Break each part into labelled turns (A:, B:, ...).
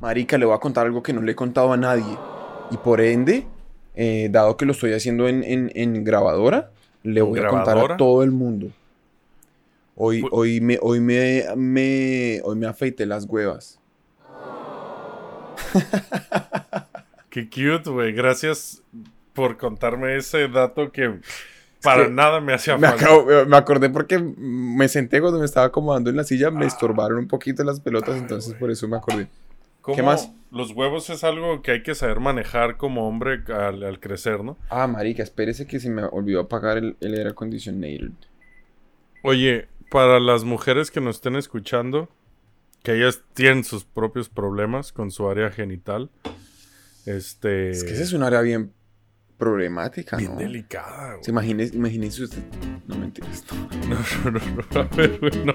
A: Marica, le voy a contar algo que no le he contado a nadie. Y por ende, eh, dado que lo estoy haciendo en, en- en grabadora, le voy a contar a todo el mundo. Hoy,
B: Pu-
A: hoy, me, hoy, me, me- hoy me afeité las huevas.
B: Qué cute, güey. Gracias por contarme ese dato que para
A: que
B: nada me hacía
A: Me,
B: falta.
A: acabo- me acordé porque me senté cuando me estaba acomodando en la silla, me estorbaron un poquito las pelotas, entonces por eso me acordé.
B: ¿Cómo
A: ¿Qué más?
B: Los huevos es algo que hay que saber manejar como hombre al, al crecer, ¿no?
A: Ah, marica, espérese que se me olvidó apagar el, el air conditioner.
B: Oye, para las mujeres que nos estén escuchando, que ellas tienen sus propios problemas con su área genital, este...
A: Es que ese es un área bien problemática,
B: bien
A: ¿no?
B: delicada, güey.
A: Se imagine, imagínese usted. No mentiras. no.
B: No, no, no, no, a ver, güey, no.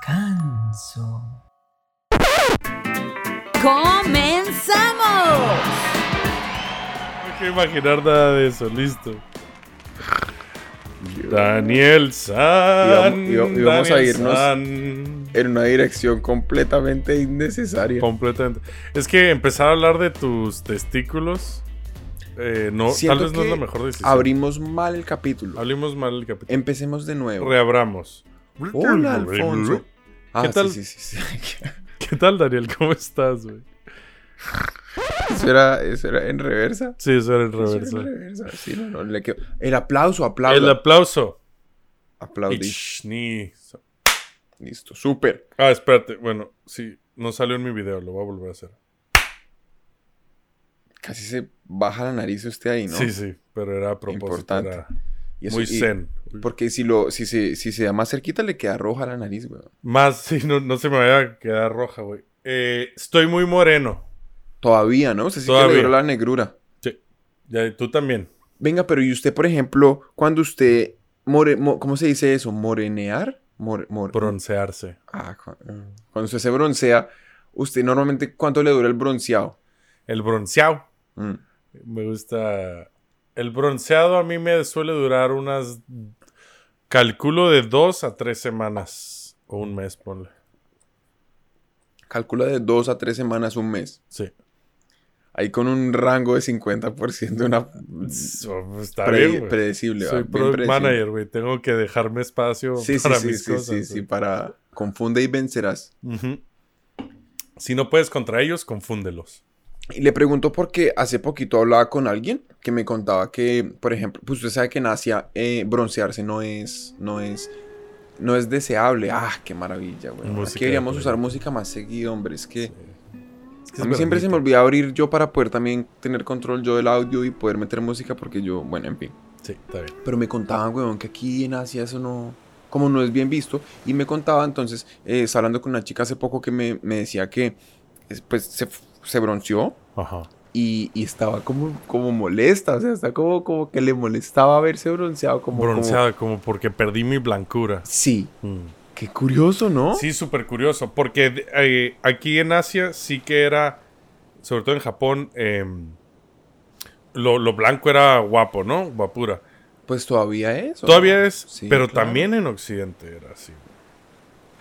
C: Descanso.
D: ¡Comenzamos!
B: No quiero imaginar nada de eso, listo. Daniel San.
A: Y vamos- y vamos a irnos.
B: San.
A: En una dirección completamente innecesaria.
B: Completamente. Es que empezar a hablar de tus testículos. eh, no, tal vez no es
A: que
B: la mejor decisión.
A: Abrimos mal el capítulo.
B: Hablemos mal el capítulo.
A: Empecemos de nuevo.
B: Reabramos.
A: Hola, Alfonso. Ah,
B: ¿Qué
A: sí,
B: tal?
A: Sí, sí, sí.
B: ¿Qué tal, Daniel? ¿Cómo estás, güey?
A: ¿Eso era, eso era en reversa?
B: Sí, eso era en
A: era
B: reversa.
A: en reversa. Sí, no, no, le quedó. El aplauso, aplauso.
B: El aplauso.
A: Aplaudí. Listo, súper.
B: Ah, espérate. Bueno, sí, no salió en mi video, lo voy a volver a hacer.
A: Casi se baja la nariz usted ahí, ¿no?
B: Sí, sí, pero era a propósito.
A: Importante.
B: era
A: Y eso-
B: muy
A: y-
B: zen.
A: Porque si lo, si se, si se da más cerquita, le queda roja la nariz, güey.
B: Más, sí, no, no se me vaya a quedar roja, güey. Eh, estoy muy moreno.
A: Todavía, ¿no? Usted sí que
B: Todavía.
A: le dio la negrura.
B: Sí. Ya, tú también.
A: Venga, pero y usted, por ejemplo, cuando usted more, mo- ¿cómo se dice eso? ¿Morenear? More, more-
B: Broncearse.
A: Ah, eh, cuando usted se broncea, usted normalmente, ¿cuánto le dura el bronceado?
B: El bronceado.
A: Mm.
B: Me gusta. El bronceado a mí me suele durar unas. Calculo de dos a tres semanas. O un mes, ponle.
A: Calcula de dos a tres semanas, un mes.
B: Sí.
A: Ahí con un rango de 50%, una
B: está
A: pre-
B: bien, güey.
A: predecible.
B: Soy
A: predecible.
B: manager, güey. Tengo que dejarme espacio
A: Sí, sí,
B: para
A: sí,
B: mis
A: sí,
B: cosas.
A: sí, sí,
B: güey.
A: para confunde y vencerás.
B: Si no puedes contra ellos, confúndelos.
A: Y le pregunto porque hace poquito hablaba con alguien que me contaba que, por ejemplo, pues usted sabe que en Asia eh, broncearse no es, no es, no es deseable. Ah, qué maravilla, güey.
B: Música
A: Aquí deberíamos
B: de
A: usar música más seguido, hombre. Es que
B: Es que
A: a
B: es
A: mí siempre se me olvida abrir yo para poder también tener control yo del audio y poder meter música porque yo, bueno, en fin.
B: Sí, está bien.
A: Pero me contaban, weón, que aquí en Asia eso no, como no es bien visto. Y me contaba entonces, eh, hablando con una chica hace poco que me, me decía que, es- pues, se, se bronceó
B: Ajá.
A: y, y estaba como, como molesta, o sea, está como, como que le molestaba verse bronceado, como...
B: Bronceada, como porque perdí mi blancura.
A: Sí,
B: Mm.
A: qué curioso, ¿no?
B: Sí, súper curioso. Porque eh, aquí en Asia sí que era, sobre todo en Japón, em, lo, lo blanco era guapo, ¿no? Guapura.
A: Pues todavía es. ¿o
B: Todavía
A: no?
B: es,
A: Sí,
B: pero
A: claro.
B: también en Occidente era así.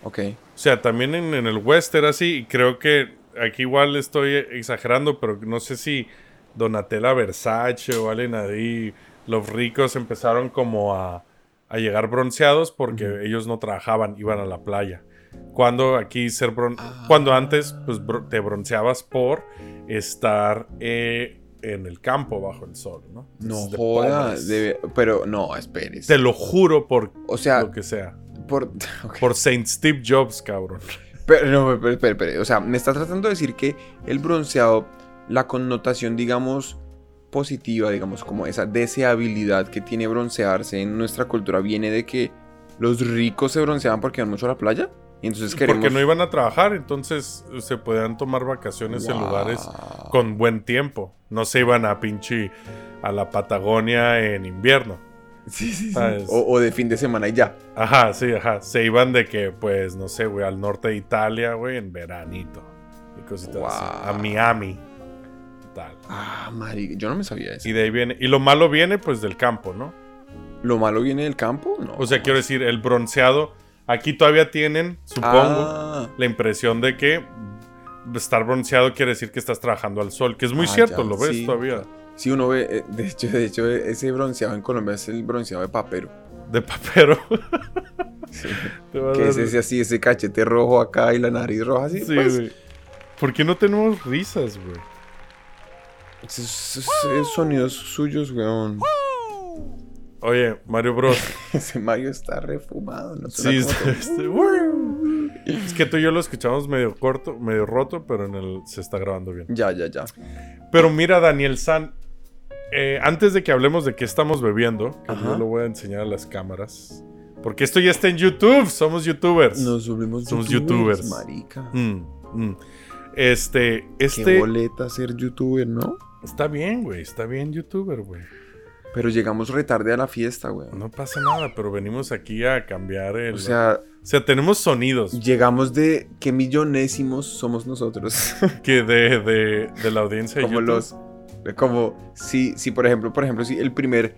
A: Ok.
B: O sea, también en, en el West era así. Y creo que aquí igual estoy exagerando, pero no sé si Donatella Versace o alguien ahí, los ricos empezaron como a, a llegar bronceados porque ellos no trabajaban, iban a la playa. Cuando aquí ser bron-
A: Ah.
B: cuando antes pues bro- te bronceabas por estar eh, en el campo bajo el sol, ¿no?
A: No
B: Entonces,
A: joda, debe- pero no, espérese.
B: Te lo juro por
A: O sea,
B: lo que sea.
A: por...
B: Por Saint Steve Jobs, cabrón.
A: Pero, no, espera, espera, espera. O sea, me está tratando de decir que el bronceado, la connotación, digamos, positiva, digamos, como esa deseabilidad que tiene broncearse en nuestra cultura, viene de que los ricos se bronceaban porque iban mucho a la playa. Y entonces queremos...
B: Porque no iban a trabajar, entonces se podían tomar vacaciones en lugares con buen tiempo. No se iban a pinche a la Patagonia en invierno.
A: Sí, sí, sí. O, o de fin de semana y ya.
B: Ajá, sí, ajá. Se iban de que, pues, no sé, güey, al norte de Italia, güey, en veranito. Y cositas así. A Miami. Tal.
A: Ah, marica, yo no me sabía eso.
B: Y de ahí viene. Y lo malo viene, pues, del campo, ¿no?
A: ¿Lo malo viene del campo? No.
B: O sea, quiero decir, el bronceado. Aquí todavía tienen, supongo,
A: Ah,
B: la impresión de que estar bronceado quiere decir que estás trabajando al sol, que es muy
A: Ah,
B: cierto,
A: ya,
B: lo ves
A: sí.
B: todavía.
A: Sí, uno ve, eh, de hecho, de hecho, ese bronceado en Colombia es el bronceado de papero.
B: De papero.
A: Sí. Que es ese así, ese cachete rojo acá y la nariz roja así.
B: Sí,
A: pues,
B: güey. ¿Por qué no tenemos risas, güey?
A: esos- esos- sonidos suyos, weón.
B: Oye, Mario Bros.
A: Ese Mario está refumado. No
B: Sí, está- este- ¡Woo! es que tú y yo lo escuchamos medio corto, medio roto, pero en el se está grabando bien.
A: Ya, ya, ya.
B: Pero mira, Daniel San, eh, antes de que hablemos de qué estamos bebiendo, que yo lo voy a enseñar a las cámaras, porque esto ya está en YouTube, somos YouTubers.
A: Nos volvimos
B: Somos
A: youtubers,
B: youtubers.
A: marica.
B: Mm, mm. Este,
A: Qué
B: este
A: boleta ser youtuber, ¿no?
B: está bien, güey, está bien YouTuber, güey.
A: Pero llegamos retarde a la fiesta, güey.
B: No pasa nada, pero venimos aquí a cambiar el.
A: O sea,
B: o sea, tenemos sonidos
A: llegamos de qué millonésimos somos nosotros.
B: que de, de, de la audiencia de
A: como
B: YouTube.
A: los. Como si, si, por ejemplo, por ejemplo, si el primer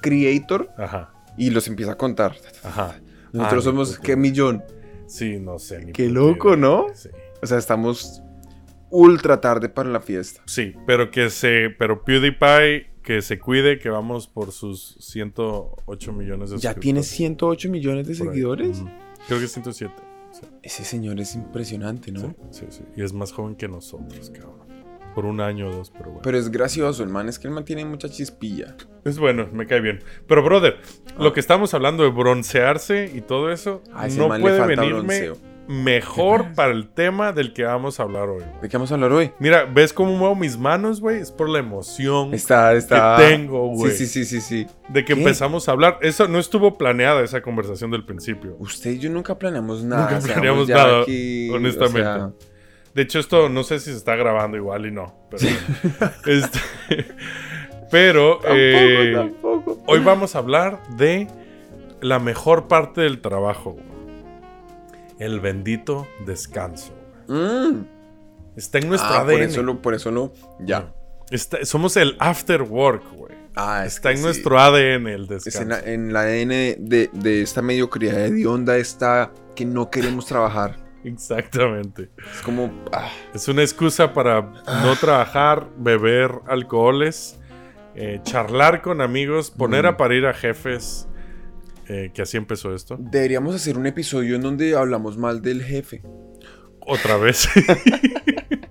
A: creator
B: Ajá,
A: y los empieza a contar.
B: ajá.
A: Nosotros
B: Ah,
A: somos qué millón.
B: Sí, no sé.
A: Qué loco,
B: idea.
A: ¿no?
B: Sí.
A: O sea, estamos ultra tarde para la fiesta.
B: Sí, pero que se. Pero PewDiePie, que se cuide, que vamos por sus 108 millones de
A: ¿Ya tiene
B: suscriptores
A: 108 millones de seguidores?
B: Creo que 107. Sí,
A: Ese señor es impresionante, ¿no?
B: sí, sí, sí. Y es más joven que nosotros, cabrón. Por un año o dos, pero bueno.
A: Pero es gracioso, el man es que el man tiene mucha chispilla.
B: Es bueno, me cae bien. Pero, brother, lo que estamos hablando de broncearse y todo eso,
A: Ah.
B: no puede venirme
A: bronceo.
B: mejor para el tema del que vamos a hablar hoy.
A: ¿De qué vamos a hablar hoy?
B: Mira, ¿ves cómo muevo mis manos, güey? Es por la emoción
A: Está, está.
B: tengo, güey.
A: Sí, sí, sí, sí, sí.
B: de que
A: ¿Qué?
B: empezamos a hablar. Eso no estuvo planeada esa conversación del principio.
A: Usted y yo nunca planeamos nada.
B: Nunca planeamos nada,
A: aquí,
B: honestamente.
A: o sea,
B: De hecho, esto no sé si se está grabando igual y no. Pero, este, pero
A: tampoco,
B: eh,
A: tampoco.
B: hoy vamos a hablar de la mejor parte del trabajo. güey. El bendito descanso.
A: Mm.
B: Está en nuestro
A: Ah,
B: ADN.
A: por eso lo, por eso lo. Ya.
B: Está- somos el after work, güey.
A: Ah, es
B: Está en
A: sí.
B: nuestro ADN el
A: Es
B: descanso.
A: en, la, en la ADN de, de esta mediocridad de onda está que no queremos trabajar.
B: Exactamente.
A: Es como. ah,
B: Es una excusa para no trabajar, beber alcoholes, eh, charlar con amigos, poner
A: Mm.
B: a parir a jefes. eh, que así empezó esto.
A: deberíamos hacer un episodio en donde hablamos mal del jefe.
B: Otra vez.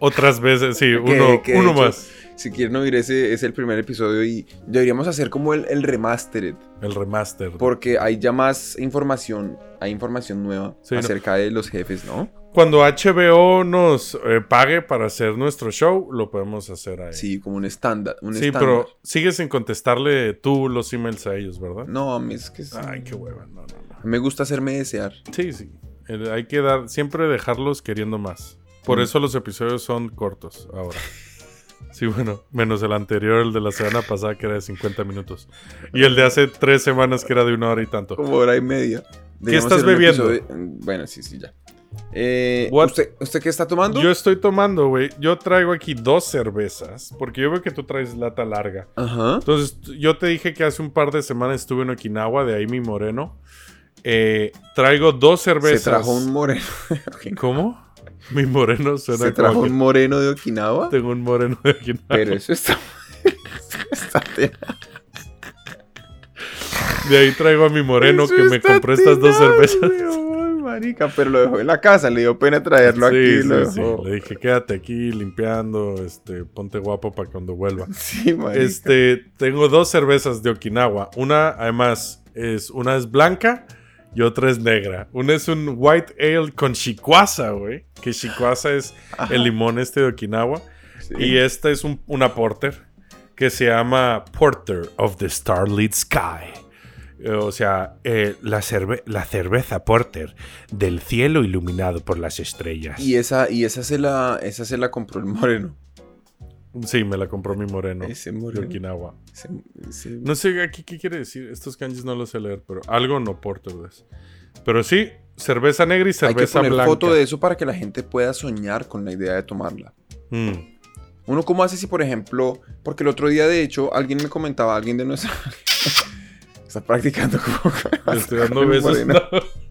B: Otras veces, sí, uno, uno más.
A: Si quieren oír ese, es el primer episodio y deberíamos hacer como el, el remastered.
B: El remaster.
A: Porque hay ya más información, hay información nueva
B: Sí, ¿no?
A: acerca de los jefes, ¿no?
B: Cuando HBO nos eh, pague para hacer nuestro show, lo podemos hacer ahí.
A: Sí, como un estándar. Un
B: Sí, pero sigues sin contestarle tú los emails a ellos, ¿verdad?
A: No, a mí es que sí.
B: Ay, qué hueva. No, no, no.
A: Me gusta hacerme desear.
B: Sí, sí. El- hay que dar, siempre dejarlos queriendo más. Por
A: Mm.
B: eso los episodios son cortos ahora. Sí, bueno, menos el anterior, el de la semana pasada, que era de 50 minutos. Y el de hace tres semanas, que era de una hora y tanto.
A: Como hora y media. Deberíamos
B: estás bebiendo?
A: episodio- Bueno, sí, sí, ya. Eh? ¿usted, ¿Usted qué está tomando?
B: Yo estoy tomando, güey. Yo traigo aquí dos cervezas, porque yo veo que tú traes lata larga.
A: Ajá.
B: Entonces, yo te dije que hace un par de semanas estuve en Okinawa, de ahí mi moreno. Eh, traigo dos cervezas.
A: Se trajo un moreno.
B: ¿Cómo? Mi moreno suena
A: Se trajo
B: como
A: un
B: que
A: moreno de Okinawa.
B: tengo un moreno de Okinawa.
A: Pero eso está. está.
B: De ahí traigo a mi moreno
A: Eso
B: que me
A: está
B: compró estas dos cervezas.
A: weón, marica, pero lo dejó en la casa, le dio pena traerlo
B: Sí,
A: aquí.
B: sí,
A: lo
B: sí.
A: dejó.
B: Le dije, quédate aquí limpiando, este, ponte guapo para cuando vuelva.
A: Sí, marica.
B: Este, tengo dos cervezas de Okinawa. Una, además, es una es blanca y otra es negra. Una es un white ale con shikwasa, güey. Que shikwasa es el limón este de Okinawa.
A: Sí.
B: Y esta es un- una porter que se llama Porter of the Starlit Sky. Eh, o sea, eh, la, cerve- la cerveza porter del cielo iluminado por las estrellas.
A: Y esa, y esa se la, esa se la compró el moreno.
B: Sí, me la compró mi moreno.
A: Ese
B: de
A: moreno.
B: Okinawa. No sé aquí qué quiere decir. Estos kanjis no los sé leer, pero algo no porter. pues. Pero sí, cerveza negra y
A: Hay que
B: cerveza
A: poner
B: blanca.
A: foto de eso para que la gente pueda soñar con la idea de tomarla.
B: Mm.
A: Uno cómo hace si, por ejemplo, porque el otro día, de hecho, alguien me comentaba, alguien de nuestra... Está practicando como...
B: Estoy dando besos. No.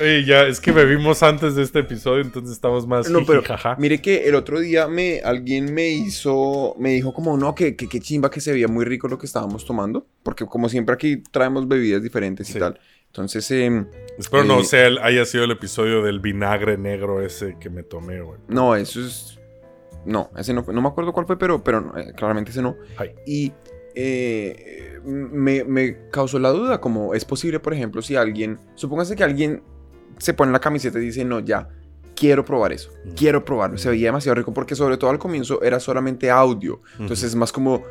B: Oye, ya, es que bebimos antes de este episodio, entonces estamos más
A: No, pero mire que el otro día me, alguien me hizo, me dijo como, no, que, que, que chimba que se veía muy rico lo que estábamos tomando, porque como siempre aquí traemos bebidas diferentes y
B: Sí.
A: tal. Entonces, em,
B: Espero no
A: eh,
B: sea el- haya sido el episodio del vinagre negro ese que me tomé, güey.
A: no, eso es... No, ese no fue, no me acuerdo cuál fue, pero, pero no, eh, claramente ese no.
B: Ay.
A: Y eh, me, me causó la duda, como es posible, por ejemplo, si alguien, supóngase que alguien se pone la camiseta y dice, no, ya, quiero probar eso,
B: Mm.
A: quiero probarlo, se veía demasiado rico porque sobre todo al comienzo era solamente audio, entonces es más como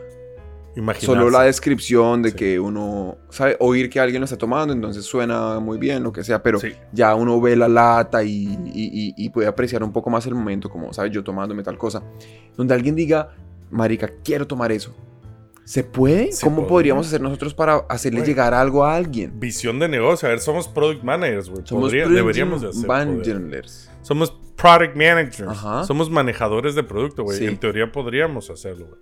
B: Imaginarse.
A: solo la descripción de
B: Sí.
A: que uno sabe oír que alguien lo está tomando, entonces suena muy bien, lo que sea, pero
B: Sí.
A: ya uno ve la lata y, y- y- y puede apreciar un poco más el momento, como, ¿sabes? Yo tomándome tal cosa. Donde alguien diga, marica, quiero tomar eso. ¿Se puede?
B: Se
A: ¿Cómo
B: podría.
A: podríamos hacer nosotros para hacerle llegar algo a alguien?
B: Visión de negocio. A ver, somos product managers, güey. Deberíamos de hacer.
A: managers.
B: Somos product managers.
A: Ajá.
B: Somos manejadores de producto, güey.
A: Sí.
B: En teoría podríamos hacerlo, güey.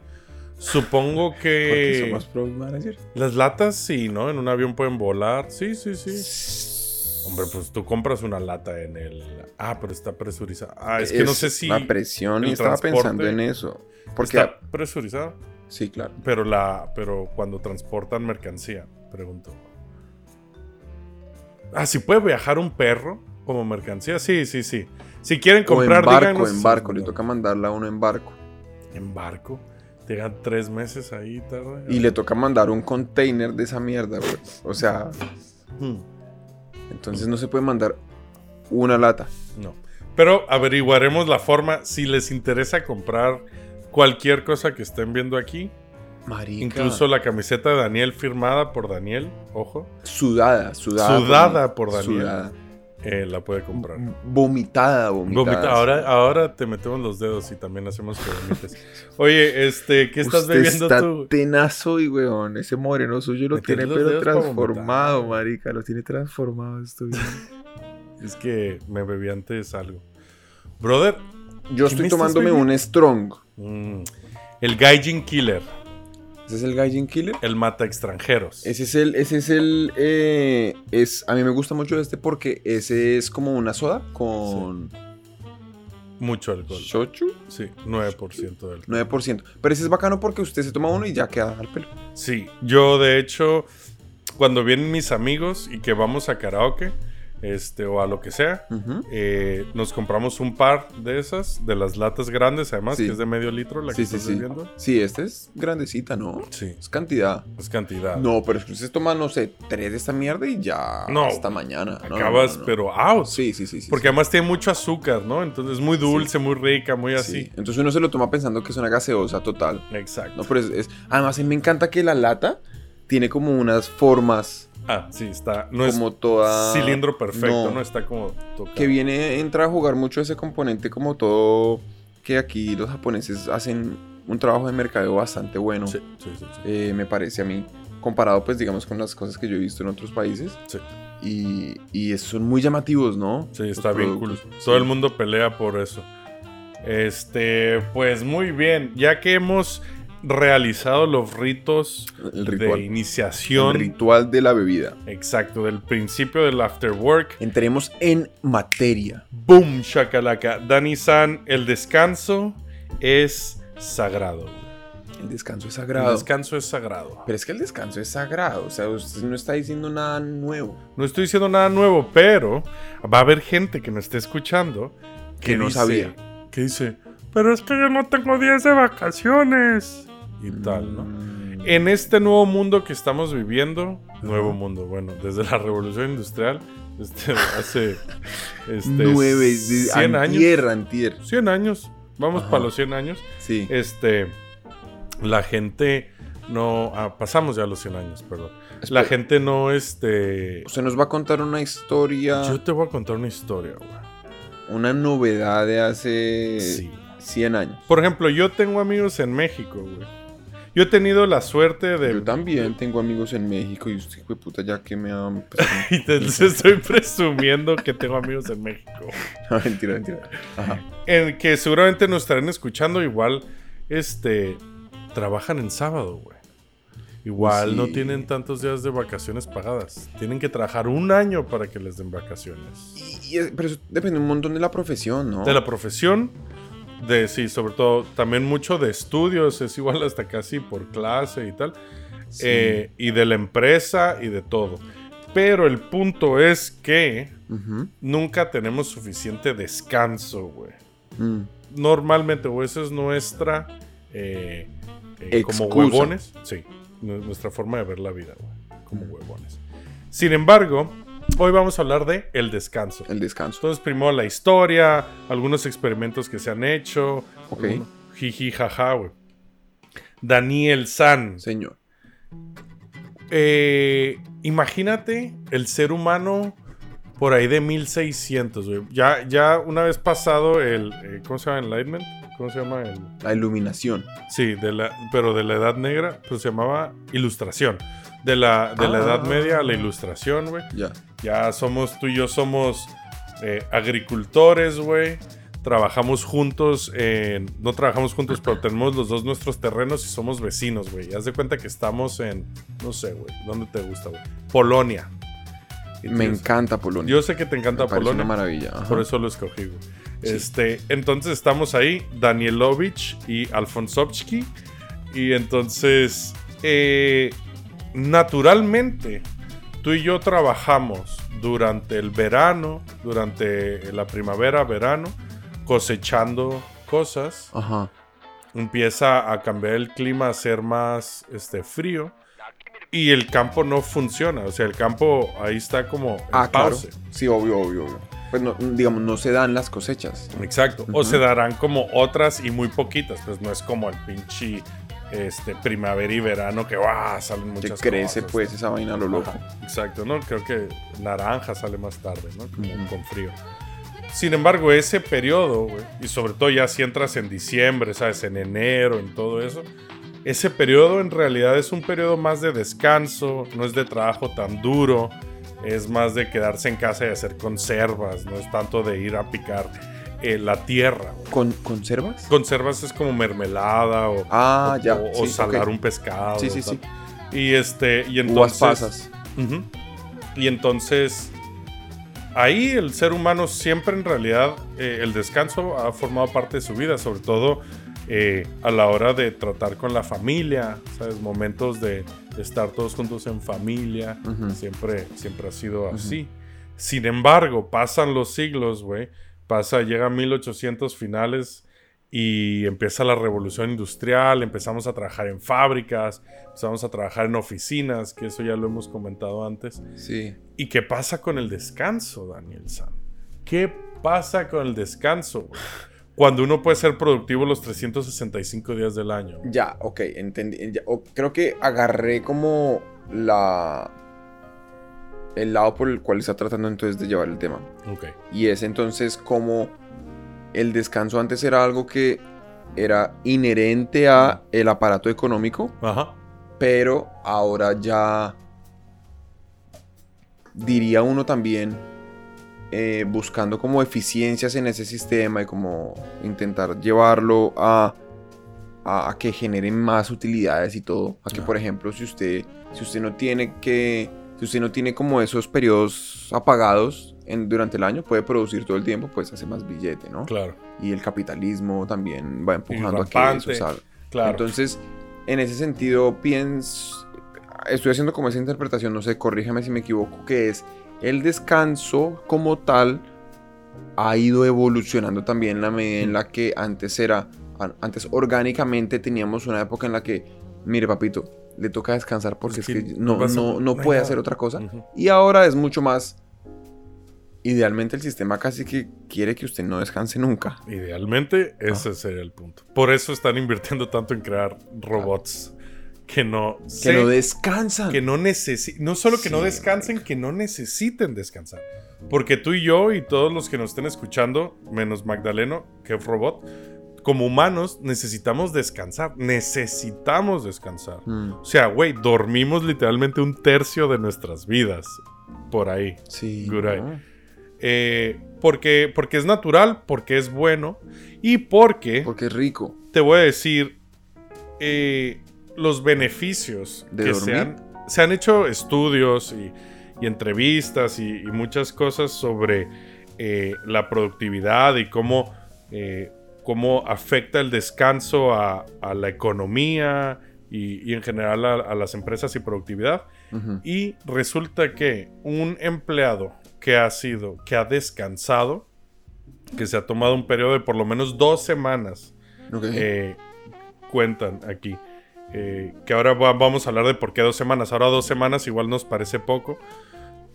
B: Supongo que
A: somos product managers.
B: las latas sí, ¿no? En un avión pueden volar. Sí, sí, sí. Hombre, pues tú compras una lata en el... Ah, pero está presurizada. Ah, es, que no sé si...
A: La presión, y estaba pensando en eso. Porque...
B: Está presurizada.
A: Sí, claro.
B: Pero la, pero cuando transportan mercancía, pregunto. Ah, si puede viajar un perro como mercancía, sí, sí, sí. Si quieren
A: O
B: comprar,
A: en barco,
B: díganos.
A: en barco. Le toca mandarla a uno en barco.
B: En barco. Te dan tres meses ahí, tarde.
A: Y le toca mandar un container de esa mierda, güey. O sea,
B: Hmm,
A: entonces no se puede mandar una lata.
B: no. Pero averiguaremos la forma. Si les interesa comprar cualquier cosa que estén viendo aquí,
A: Marica.
B: incluso la camiseta de Daniel firmada por Daniel, ojo,
A: Sudada, sudada.
B: Sudada por Daniel.
A: Sudada.
B: eh, la puede comprar.
A: Vomitada, vomitada.
B: Vomita. Ahora, ahora te metemos los dedos y también hacemos que vomites. Oye, este, ¿qué estás
A: Usted
B: bebiendo
A: está
B: tú?
A: tenazo y weón, ese moreno suyo lo tiene pero transformado, marica, lo tiene transformado esto.
B: Es que me bebí antes algo. Brother,
A: Yo
B: ¿Qué
A: estoy tomándome un strong.
B: mm, el Gaijin Killer,
A: Ese es el Gaijin Killer.
B: el mata extranjeros.
A: Ese es el, ese es el, eh, es, a mí me gusta mucho este porque ese es como una soda con
B: Mucho alcohol.
A: shochu,
B: Sí, 9% del
A: 9%. Pero ese es bacano porque usted se toma uno y ya queda al pelo.
B: Sí, yo de hecho, cuando vienen mis amigos y que vamos a karaoke, este, o a lo que sea, eh, nos compramos un par de esas, de las latas grandes, además,
A: Sí.
B: que es de medio litro la
A: Sí,
B: que
A: sí,
B: estás
A: sí.
B: bebiendo.
A: Sí, esta es grandecita, ¿no?
B: Sí,
A: Es cantidad.
B: es cantidad.
A: No, pero que usted toma, no sé, tres de esta mierda y ya
B: No.
A: hasta mañana. No,
B: Acabas,
A: no,
B: pero out.
A: Sí, sí, sí. sí,
B: Porque además tiene mucho azúcar, ¿no? Entonces es muy dulce, muy rica, muy
A: sí.
B: así.
A: Sí. Entonces uno se lo toma pensando que es una gaseosa total.
B: Exacto.
A: No, pero es, es- Además, a mí me encanta que la lata tiene como unas formas
B: Ah, sí, está. No es
A: como toda...
B: cilindro perfecto, ¿no?
A: no.
B: Está como tocado.
A: Que viene, entra a jugar mucho ese componente como todo... Que aquí los japoneses hacen un trabajo de mercadeo bastante bueno.
B: Sí, sí, sí.
A: eh, me parece a mí. Comparado, pues, digamos, con las cosas que yo he visto en otros países.
B: Sí.
A: Y, y son muy llamativos, ¿no?
B: Sí,
A: Los
B: está bien cool. Todo el mundo pelea por eso. Este, pues muy bien. Ya que hemos realizado los ritos
A: El
B: de iniciación.
A: El ritual de la bebida.
B: Exacto, del principio del after work.
A: Entremos en materia.
B: Boom, shakalaka. Dani San, el descanso es sagrado.
A: El descanso es
B: El
A: sagrado.
B: descanso es sagrado.
A: Pero es que el descanso es sagrado. O sea, usted no está diciendo nada nuevo.
B: No estoy diciendo nada nuevo, pero va a haber gente que me esté escuchando
A: Que no
B: dice-
A: sabía.
B: Que dice, pero es que yo no tengo días de vacaciones. Y tal, ¿no? En este nuevo mundo que estamos viviendo, nuevo mundo, bueno, desde la revolución industrial, este, hace este,
A: Nueve.
B: 100 años.
A: Antier, antier.
B: 100 años, vamos
A: Ajá.
B: para los 100 años.
A: Sí.
B: Este, la gente no, ah, pasamos ya los 100 años, perdón. La gente no, este...
A: Usted nos va a contar una historia,
B: Yo te voy a contar una historia, güey.
A: una novedad de hace
B: Sí.
A: 100 años.
B: Por ejemplo, yo tengo amigos en México, güey. Yo he tenido la suerte de...
A: Yo también tengo amigos en México y usted, hijo de puta, ya que me han...
B: les estoy presumiendo que tengo amigos en México.
A: no, mentira, mentira. Ajá.
B: En que seguramente nos estarán escuchando igual, este, trabajan en sábado, güey. Igual no tienen tantos días de vacaciones pagadas. Tienen que trabajar un año para que les den vacaciones.
A: Y- pero eso depende un montón de la profesión, ¿no?
B: De la profesión, de sí, sobre todo también mucho de estudios, es igual hasta casi por clase y tal.
A: Sí.
B: Eh, y de la empresa y de todo. Pero el punto es que nunca tenemos suficiente descanso, güey.
A: Mm.
B: normalmente, o esa es nuestra eh, eh, como huevones. Sí, nu- nuestra forma de ver la vida, güey, como huevones. Sin embargo, hoy vamos a hablar de el descanso.
A: El descanso.
B: Entonces, primero la historia, algunos experimentos que se han hecho.
A: Ok.
B: Jiji, jaja, güey. Daniel San.
A: Señor.
B: Eh, imagínate el ser humano por ahí de 1600, güey. Ya, ya una vez pasado el. eh, ¿Cómo se llama? Enlightenment. ¿Cómo se llama? El,
A: La iluminación.
B: sí, de la, pero de la Edad Negra, pues se llamaba Ilustración. De la, de la
A: Ah.
B: Edad Media a la Ilustración, güey.
A: Ya.
B: Ya somos, tú y yo somos eh, agricultores, güey. Trabajamos juntos en... No trabajamos juntos, pero tenemos los dos nuestros terrenos y somos vecinos, güey. Haz de cuenta que estamos en... No sé, güey. ¿Dónde te gusta, güey? Polonia.
A: Me encanta Polonia.
B: Yo sé que te encanta
A: Me
B: Polonia.
A: una maravilla. ajá.
B: Por eso lo escogí, güey.
A: Sí.
B: Este, entonces estamos ahí, Danielovich y Alfonsovsky. Y entonces, eh, naturalmente, tú y yo trabajamos durante el verano, durante la primavera, verano, cosechando cosas.
A: Ajá.
B: Empieza a cambiar el clima, a ser más este, frío. Y el campo no funciona. O sea, el campo ahí está como en
A: Ah, claro.
B: pause.
A: Sí, obvio, obvio, obvio. Pues no, digamos, no se dan las cosechas.
B: Exacto. O se darán como otras y muy poquitas. Pues no es como el pinche este, primavera y verano que ¡guau! salen
A: Que
B: muchas
A: crece,
B: cosas.
A: pues, esa vaina lo loco.
B: Ajá, Exacto, ¿no? Creo que naranja sale más tarde, ¿no? Como
A: Ujú.
B: con frío. Sin embargo, ese periodo, y sobre todo ya si entras en diciembre, ¿sabes? En enero, en todo eso, ese periodo en realidad es un periodo más de descanso, no es de trabajo tan duro, es más de quedarse en casa y hacer conservas, no es tanto de ir a picar eh, la tierra.
A: ¿Con conservas?
B: Conservas es como mermelada o,
A: Ah,
B: o-
A: ya.
B: o, o
A: sí,
B: salar un pescado.
A: Sí, sí, sí.
B: Y este, y
A: Uvas
B: entonces.
A: pasas.
B: Ujú. Y entonces, ahí el ser humano siempre en realidad, eh, el descanso ha formado parte de su vida, sobre todo eh, a la hora de tratar con la familia, ¿sabes? Momentos de, estar todos juntos en familia, siempre, siempre ha sido así. Sin embargo, pasan los siglos, güey, pasa, llega 1800 finales y empieza la revolución industrial, empezamos a trabajar en fábricas, empezamos a trabajar en oficinas, que eso ya lo hemos comentado antes.
A: Sí.
B: ¿Y qué pasa con el descanso, Daniel San? ¿Qué pasa con el descanso? güey? Cuando uno puede ser productivo los 365 días del año.
A: Ya, ok, entendí. ya, creo que agarré como la. El lado por el cual está tratando entonces de llevar el tema.
B: Ok.
A: Y es entonces como el descanso antes era algo que era inherente a el aparato económico,
B: Ajá.
A: pero ahora ya diría uno también eh, buscando como eficiencias en ese sistema y como intentar llevarlo a, a, a que generen más utilidades y todo. A que
B: Ajá.
A: por ejemplo si usted, si usted no tiene que, si usted no tiene como esos periodos apagados en, durante el año, puede producir todo el tiempo, pues hace más billete, ¿no?
B: Claro.
A: Y el capitalismo también va empujando a que eso salga.
B: Claro.
A: Entonces, en ese sentido, pienso, estoy haciendo como esa interpretación, no sé, corrígeme si me equivoco, que es el descanso como tal ha ido evolucionando también en la medida en la que antes era, an- antes orgánicamente teníamos una época en la que, mire papito, le toca descansar porque
B: Es
A: es
B: que
A: que
B: no
A: no, no,
B: no
A: no puede
B: nada.
A: hacer otra cosa.
B: Ujú.
A: Y ahora es mucho más... Idealmente el sistema casi que quiere que usted no descanse nunca.
B: Idealmente, ese sería el punto. Por eso están invirtiendo tanto en crear robots que no
A: Que
B: se-
A: no descansan.
B: que no necesi- no solo que no
A: Sí,
B: descansen, que no necesiten descansar. Porque tú y yo y todos los que nos estén escuchando, menos Magdaleno, que es robot, como humanos necesitamos descansar. Necesitamos descansar.
A: Mm,
B: O sea, güey, dormimos literalmente un tercio de nuestras vidas por ahí.
A: sí.
B: Eh, porque, porque es natural, porque es bueno y porque,
A: Porque es rico.
B: te voy a decir, eh, los beneficios
A: ¿De
B: que
A: dormir?
B: se han, se han hecho estudios y, y entrevistas y, y muchas cosas sobre eh, la productividad y cómo, eh, cómo afecta el descanso a, a la economía y, y en general a, a las empresas y productividad. Y resulta que un empleado que ha sido, que ha descansado, que se ha tomado un periodo de por lo menos dos semanas, eh, cuentan aquí. eh, que ahora va- vamos a hablar de por qué dos semanas. Ahora dos semanas igual nos parece poco.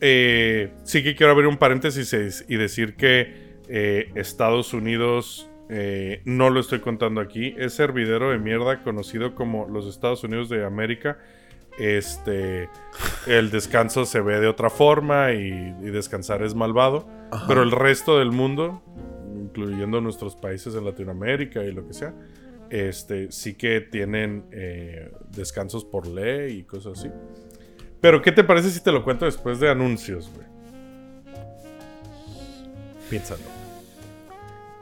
B: Eh, sí que quiero abrir un paréntesis y- y decir que eh, Estados Unidos, eh, no lo estoy contando aquí, es hervidero de mierda conocido como los Estados Unidos de América. Este, el descanso se ve de otra forma y, y descansar es malvado.
A: Ajá.
B: Pero el resto del mundo, incluyendo nuestros países en Latinoamérica y lo que sea, este, sí que tienen eh, descansos por ley y cosas así. Pero, ¿qué te parece si te lo cuento después de anuncios, güey? Piénsalo.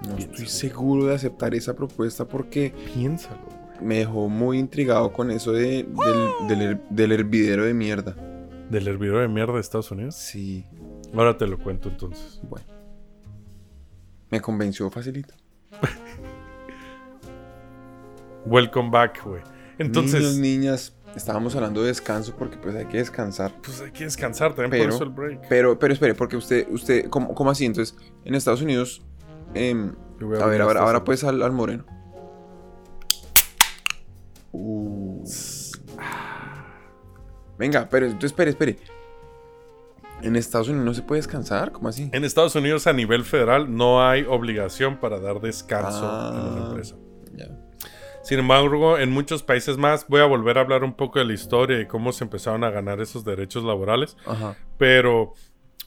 A: No estoy seguro de aceptar esa propuesta porque
B: Piénsalo, güey.
A: me dejó muy intrigado con eso de, del, del her- del hervidero de mierda.
B: ¿Del hervidero de mierda de Estados Unidos?
A: Sí,
B: Ahora te lo cuento entonces.
A: bueno. Me convenció facilito.
B: Welcome back, güey. Entonces,
A: Niños, niñas, estábamos hablando de descanso porque pues hay que descansar.
B: pues hay que descansar también
A: Pero-
B: por eso el break.
A: Pero, pero espere, porque usted, usted, ¿cómo, cómo así? Entonces, en Estados Unidos, em, a ver, ahora, ahora pues al, al moreno. Uh. Venga, pero entonces espere, espere. En Estados Unidos no se puede descansar, ¿cómo así?
B: En Estados Unidos a nivel federal no hay obligación para dar descanso en una
A: Ah.
B: empresa. Sin embargo, en muchos países más, voy a volver a hablar un poco de la historia y cómo se empezaron a ganar esos derechos laborales,
A: Ajá.
B: pero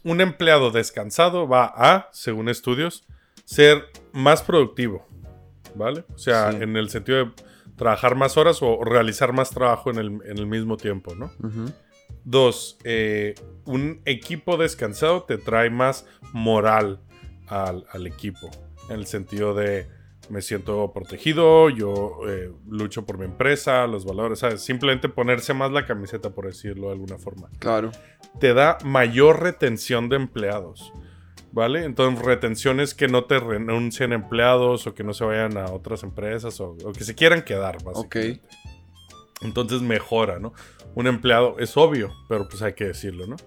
B: un empleado descansado va a, según estudios, ser más productivo, ¿vale? O sea,
A: Sí.
B: en el sentido de trabajar más horas o realizar más trabajo en el, en el mismo tiempo, ¿no? Dos, eh, un equipo descansado te trae más moral al, al equipo. En el sentido de me siento protegido, yo eh, lucho por mi empresa, los valores, ¿sabes? Simplemente ponerse más la camiseta, por decirlo de alguna forma.
A: Claro.
B: Te da mayor retención de empleados. ¿Vale? Entonces, retenciones que no te renuncien empleados o que no se vayan a otras empresas o, o que se quieran quedar, básicamente. Entonces mejora, ¿no? Un empleado, es obvio, pero pues hay que decirlo, ¿no?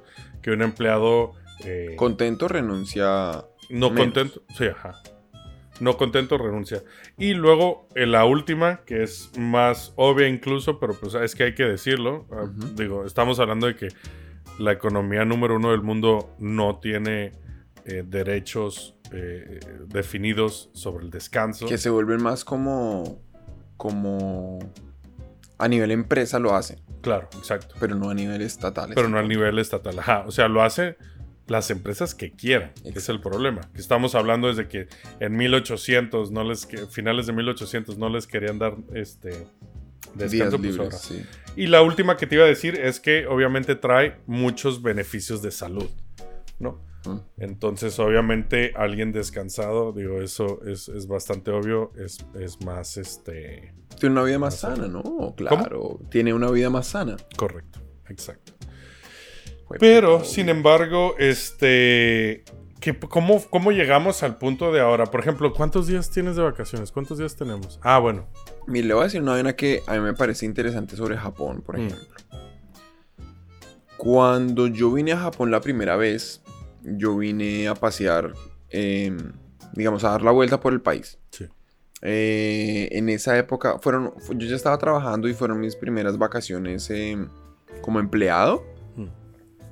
B: Que un empleado eh,
A: Contento renuncia.
B: no
A: menos.
B: contento, sí, ajá. No contento renuncia. Y luego en la última, que es más obvia incluso, pero pues es que hay que decirlo. ah. Digo, estamos hablando de que la economía número uno del mundo no tiene eh, derechos eh, definidos sobre el descanso.
A: Que se vuelven más como. como. A nivel empresa lo hacen,
B: Claro, exacto.
A: pero no a nivel estatal.
B: Pero no al nivel estatal. Ajá. O sea, lo hace las empresas que quieran. que Es el problema. Estamos hablando desde que en 1800, no les, que finales de 1800, no les querían dar este
A: Días
B: descanso. pues,
A: libres, sí.
B: Y la última que te iba a decir es que obviamente trae muchos beneficios de salud. ¿No? Entonces, obviamente, alguien descansado, digo, eso es, es bastante obvio, es, es más este.
A: Tiene una vida más
B: Más
A: sana, ¿no? Claro. Tiene una vida más sana.
B: Correcto, exacto. Pero, sin embargo, este. ¿qué- cómo, ¿Cómo llegamos al punto de ahora? Por ejemplo, ¿cuántos días tienes de vacaciones? ¿Cuántos días tenemos? Ah, bueno.
A: Mire, le voy a decir una vaina que a mí me parece interesante sobre Japón, por
B: Mm.
A: ejemplo. Cuando yo vine a Japón la primera vez, yo vine a pasear, eh, digamos, a dar la vuelta por el país.
B: Sí.
A: Eh, en esa época, fueron, fu- yo ya estaba trabajando y fueron mis primeras vacaciones eh, como empleado.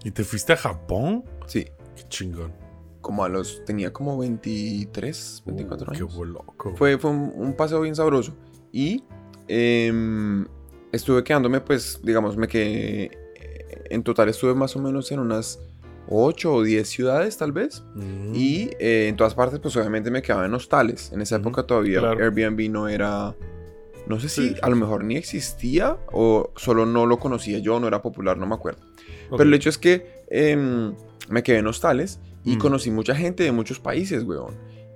B: ¿Y te fuiste a Japón?
A: Sí,
B: Qué chingón.
A: como a los, tenía como 23, 24
B: Uh,
A: años.
B: Qué loco.
A: Fue, fue un, un paseo bien sabroso. Y em, estuve quedándome, pues, digamos, me quedé. En total estuve más o menos en unas 8 o 10 ciudades, tal vez.
B: Mm.
A: Y eh, en todas partes, pues obviamente me quedaba en hostales. En esa época todavía
B: claro.
A: Airbnb no era. No sé si
B: Sí,
A: a lo mejor ni existía o solo no lo conocía yo, no era popular, no me acuerdo.
B: Ok.
A: Pero el hecho es que em, me quedé en hostales y
B: Mm.
A: conocí mucha gente de muchos países, weón.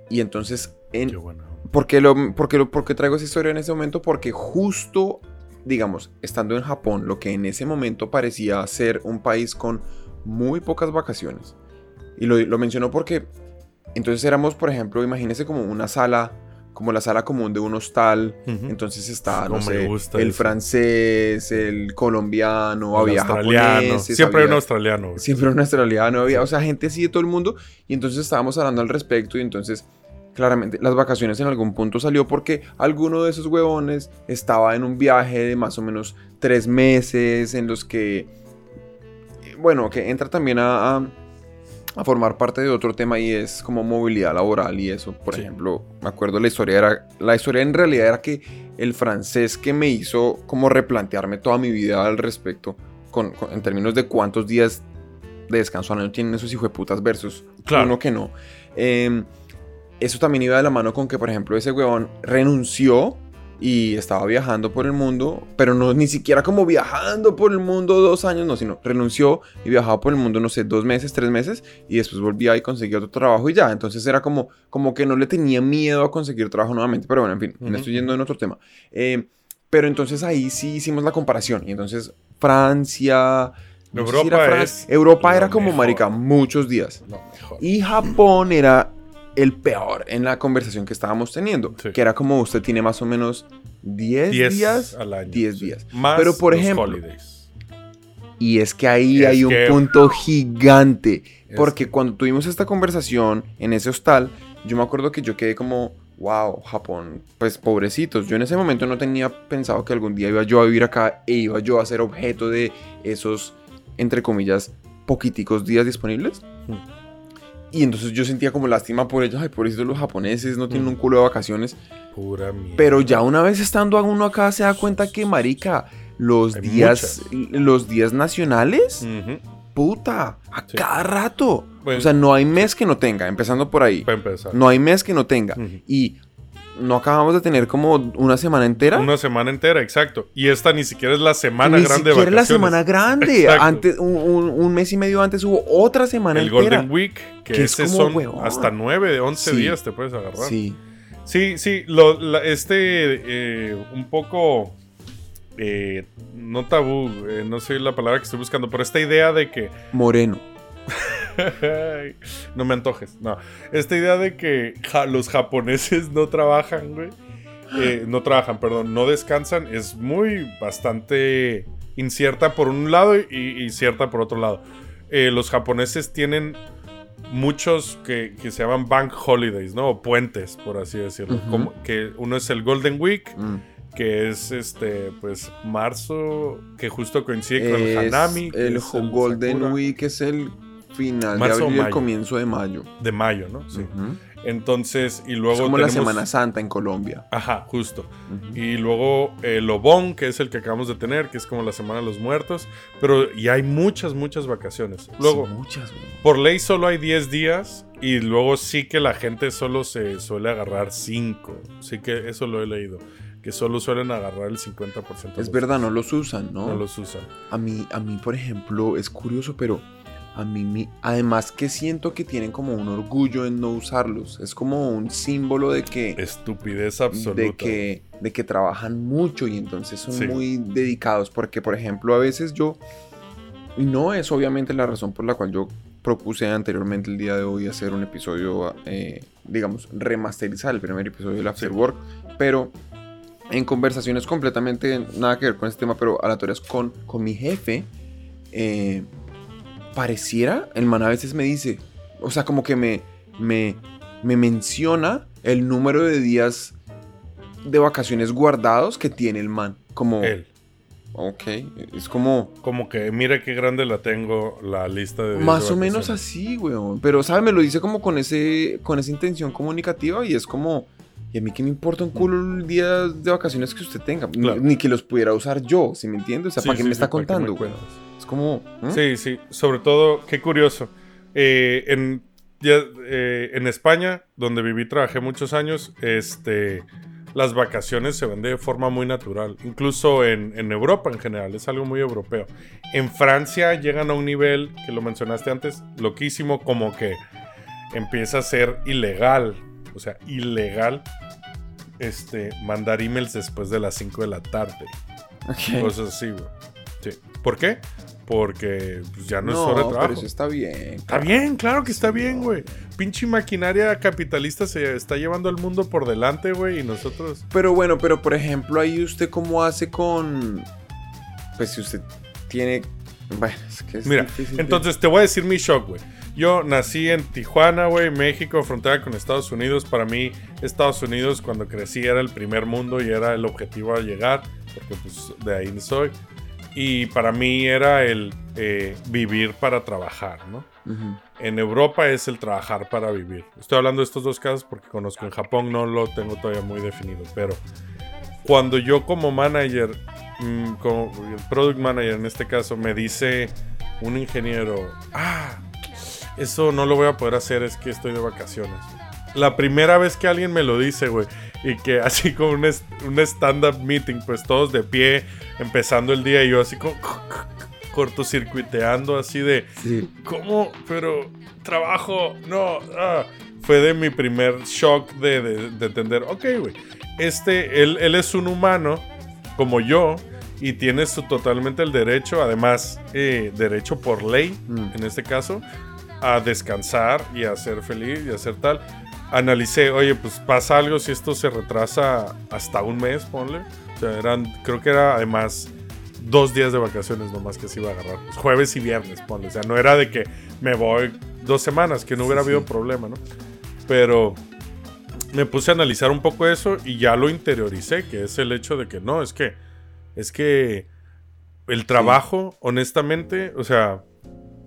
A: Y entonces, en,
B: Qué bueno.
A: ¿por qué, lo, por qué lo- por qué traigo esa historia en ese momento? Porque justo, digamos, estando en Japón, lo que en ese momento parecía ser un país con muy pocas vacaciones. Y lo, lo menciono porque entonces éramos, por ejemplo, imagínense como una sala, como la sala común de un hostal.
B: Ujú.
A: Entonces está, no
B: Cómo me
A: sé, el
B: eso.
A: francés, el colombiano,
B: El
A: había
B: australiano. Siempre hay un
A: había-
B: australiano.
A: Siempre un australiano, había, o sea, gente así de todo el mundo. Y entonces estábamos hablando al respecto y entonces, claramente, las vacaciones en algún punto salió porque alguno de esos huevones estaba en un viaje de más o menos tres meses en los que, bueno, que entra también a, a- a formar parte de otro tema y es como movilidad laboral y eso. Por
B: Sí.
A: ejemplo, me acuerdo la historia era, la historia en realidad era que el francés que me hizo como replantearme toda mi vida al respecto, con- con- en términos de cuántos días de descanso al año tienen esos hijueputas versus
B: Claro.
A: uno que no. Eh, eso también iba de la mano con que, por ejemplo, ese huevón renunció y estaba viajando por el mundo, pero no ni siquiera como viajando por el mundo dos años, no, sino renunció y viajaba por el mundo, no sé, dos meses, tres meses, y después volvía y conseguía otro trabajo y ya. Entonces era como, como que no le tenía miedo a conseguir trabajo nuevamente, pero bueno, en fin, me
B: Ujú.
A: estoy yendo en otro tema. Eh, pero entonces ahí sí hicimos la comparación, y entonces Francia... no sé si
B: Europa es
A: Europa era como
B: mejor.
A: marica muchos días. Y Japón era el peor en la conversación que estábamos teniendo.
B: Sí.
A: Que era como usted tiene más o menos 10
B: 10
A: días.
B: al año.
A: 10
B: sí.
A: días.
B: Más
A: Pero, por
B: los
A: ejemplo,
B: holidays.
A: Y es que ahí
B: Es
A: hay un
B: que-
A: punto gigante. Porque
B: que-
A: cuando tuvimos esta conversación en ese hostal, yo me acuerdo que yo quedé como, wow, Japón, pues pobrecitos. Yo en ese momento no tenía pensado que algún día iba yo a vivir acá e iba yo a ser objeto de esos, entre comillas, poquiticos días disponibles.
B: Hmm.
A: Y entonces yo sentía como lástima por ellos, ay, pobrecitos los japoneses, no tienen un culo de vacaciones.
B: Pura mierda.
A: Pero ya una vez estando uno acá se da cuenta que, marica, los
B: Hay
A: días, los días nacionales, puta, a
B: Sí.
A: cada rato. O sea, no hay mes que no tenga, empezando por ahí.
B: Para empezar.
A: No hay mes que no tenga. Y no acabamos de tener como una semana entera.
B: Una semana entera, exacto. Y esta ni siquiera es la semana
A: Ni
B: grande de
A: siquiera la
B: vacaciones.
A: semana grande.
B: Exacto.
A: Antes, un, un- un mes y medio antes hubo otra semana
B: El
A: entera.
B: Golden Week, que,
A: Que es como
B: son hasta 9, 11
A: Sí.
B: días te puedes agarrar.
A: Sí.
B: Sí, sí, lo- la- este, eh, un poco, eh, no tabú, eh, no sé la palabra que estoy buscando, pero esta idea de que,
A: Moreno.
B: No me antojes, no, esta idea de que ja- los japoneses no trabajan, güey, eh, no trabajan, perdón, no descansan, es muy bastante incierta por un lado y, y cierta por otro lado. Eh, los japoneses tienen muchos que, que se llaman bank holidays, ¿no? O puentes, por así decirlo. Como que uno es el Golden Week,
A: Mm.
B: que es este, pues, marzo, que justo coincide con el Hanami.
A: el Jo- Golden
B: Sakura,
A: Week es el final
B: Marzo o
A: de abril y el comienzo de mayo.
B: De mayo, ¿no? Sí. Entonces, y luego
A: es como la Semana Santa en Colombia.
B: Ajá, justo. Y luego el Obon, que es el que acabamos de tener, que es como la Semana de los Muertos. Pero y hay muchas, muchas vacaciones. Luego,
A: Sí, muchas, güey.
B: por ley solo hay 10 días. Y luego sí que la gente solo se suele agarrar 5. Sí que eso lo he leído. Que solo suelen agarrar el 50%. de
A: Es verdad, no los usan, ¿no?
B: No los usan.
A: A mí, a mí, por ejemplo, es curioso, pero a mí, además que siento que tienen como un orgullo en no usarlos. Es como un símbolo de que,
B: Estupidez absoluta.
A: de que, de que trabajan mucho y entonces son
B: Sí.
A: muy dedicados. Porque, por ejemplo, a veces yo, y no es obviamente la razón por la cual yo propuse anteriormente el día de hoy hacer un episodio, eh, digamos, remasterizar el primer episodio del After
B: Sí.
A: Work, pero en conversaciones completamente nada que ver con este tema, pero aleatorias con, con mi jefe, eh, pareciera, el man a veces me dice, o sea, como que me, me, me menciona el número de días de vacaciones guardados que tiene el man. Como,
B: Él.
A: ok, es como...
B: Como que mira qué grande la tengo la lista de días
A: Más
B: de
A: o menos así, weón. Pero, ¿sabes? Me lo dice como con, ese, con esa intención comunicativa y es como, Y a mí que me importa un culo el día de vacaciones que usted tenga. Ni-
B: Claro.
A: Ni, que los pudiera usar yo, ¿sí me entiende? O sea,
B: Sí,
A: ¿para qué me está
B: ¿para qué me
A: contando? güey? Como... ¿eh?
B: Sí, sí. Sobre todo, qué curioso. Eh, en, ya, eh, en España, donde viví, trabajé muchos años, este, las vacaciones se ven de forma muy natural. Incluso en, en Europa en general, es algo muy europeo. En Francia llegan a un nivel, que lo mencionaste antes, loquísimo, como que empieza a ser ilegal. O sea, ilegal. Este, mandar emails después de las 5 de la tarde.
A: Ok.
B: Cosas así, güey. Sí. ¿Por qué? Porque pues, ya no, es hora de
A: pero
B: trabajo.
A: eso está bien.
B: Está bien, claro que está bien, güey. Pinche maquinaria capitalista se está llevando al mundo por delante, güey, y nosotros.
A: Pero bueno, pero por ejemplo, ahí usted cómo hace con... Pues si usted tiene... Bueno, es que es
B: Mira,
A: difícil de-
B: entonces te voy a decir mi shock, güey. Yo nací en Tijuana, güey, México, frontera con Estados Unidos. Para mí, Estados Unidos cuando crecí era el primer mundo y era el objetivo a llegar, porque pues de ahí soy. Y para mí era el eh, vivir para trabajar, ¿no? En Europa es el trabajar para vivir. Estoy hablando de estos dos casos porque conozco en Japón, no lo tengo todavía muy definido. Pero cuando yo como manager, mm, como product manager en este caso, me dice un ingeniero, ah, eso no lo voy a poder hacer, es que estoy de vacaciones. La primera vez que alguien me lo dice, güey, y que así como un, un stand-up meeting, pues todos de pie, empezando el día y yo así como cortocircuiteando, así de,
A: Sí.
B: ¿Cómo? Pero trabajo, no. ah. Fue de mi primer shock de, de- de entender, ok, güey, este, él, él es un humano como yo y tiene su, totalmente el derecho, además, eh, derecho por ley,
A: Mm.
B: en este caso, a descansar y a ser feliz y a ser tal. Analicé, oye, pues pasa algo si esto se retrasa hasta un mes, ponle. O sea, eran, creo que era además dos días de vacaciones nomás que se iba a agarrar. Pues, jueves y viernes, ponle. O sea, no era de que me voy dos semanas, que no hubiera
A: Sí,
B: habido
A: sí.
B: problema, ¿no? Pero me puse a analizar un poco eso y ya lo interioricé, que es el hecho de que no, es que, es que el trabajo, honestamente, o sea,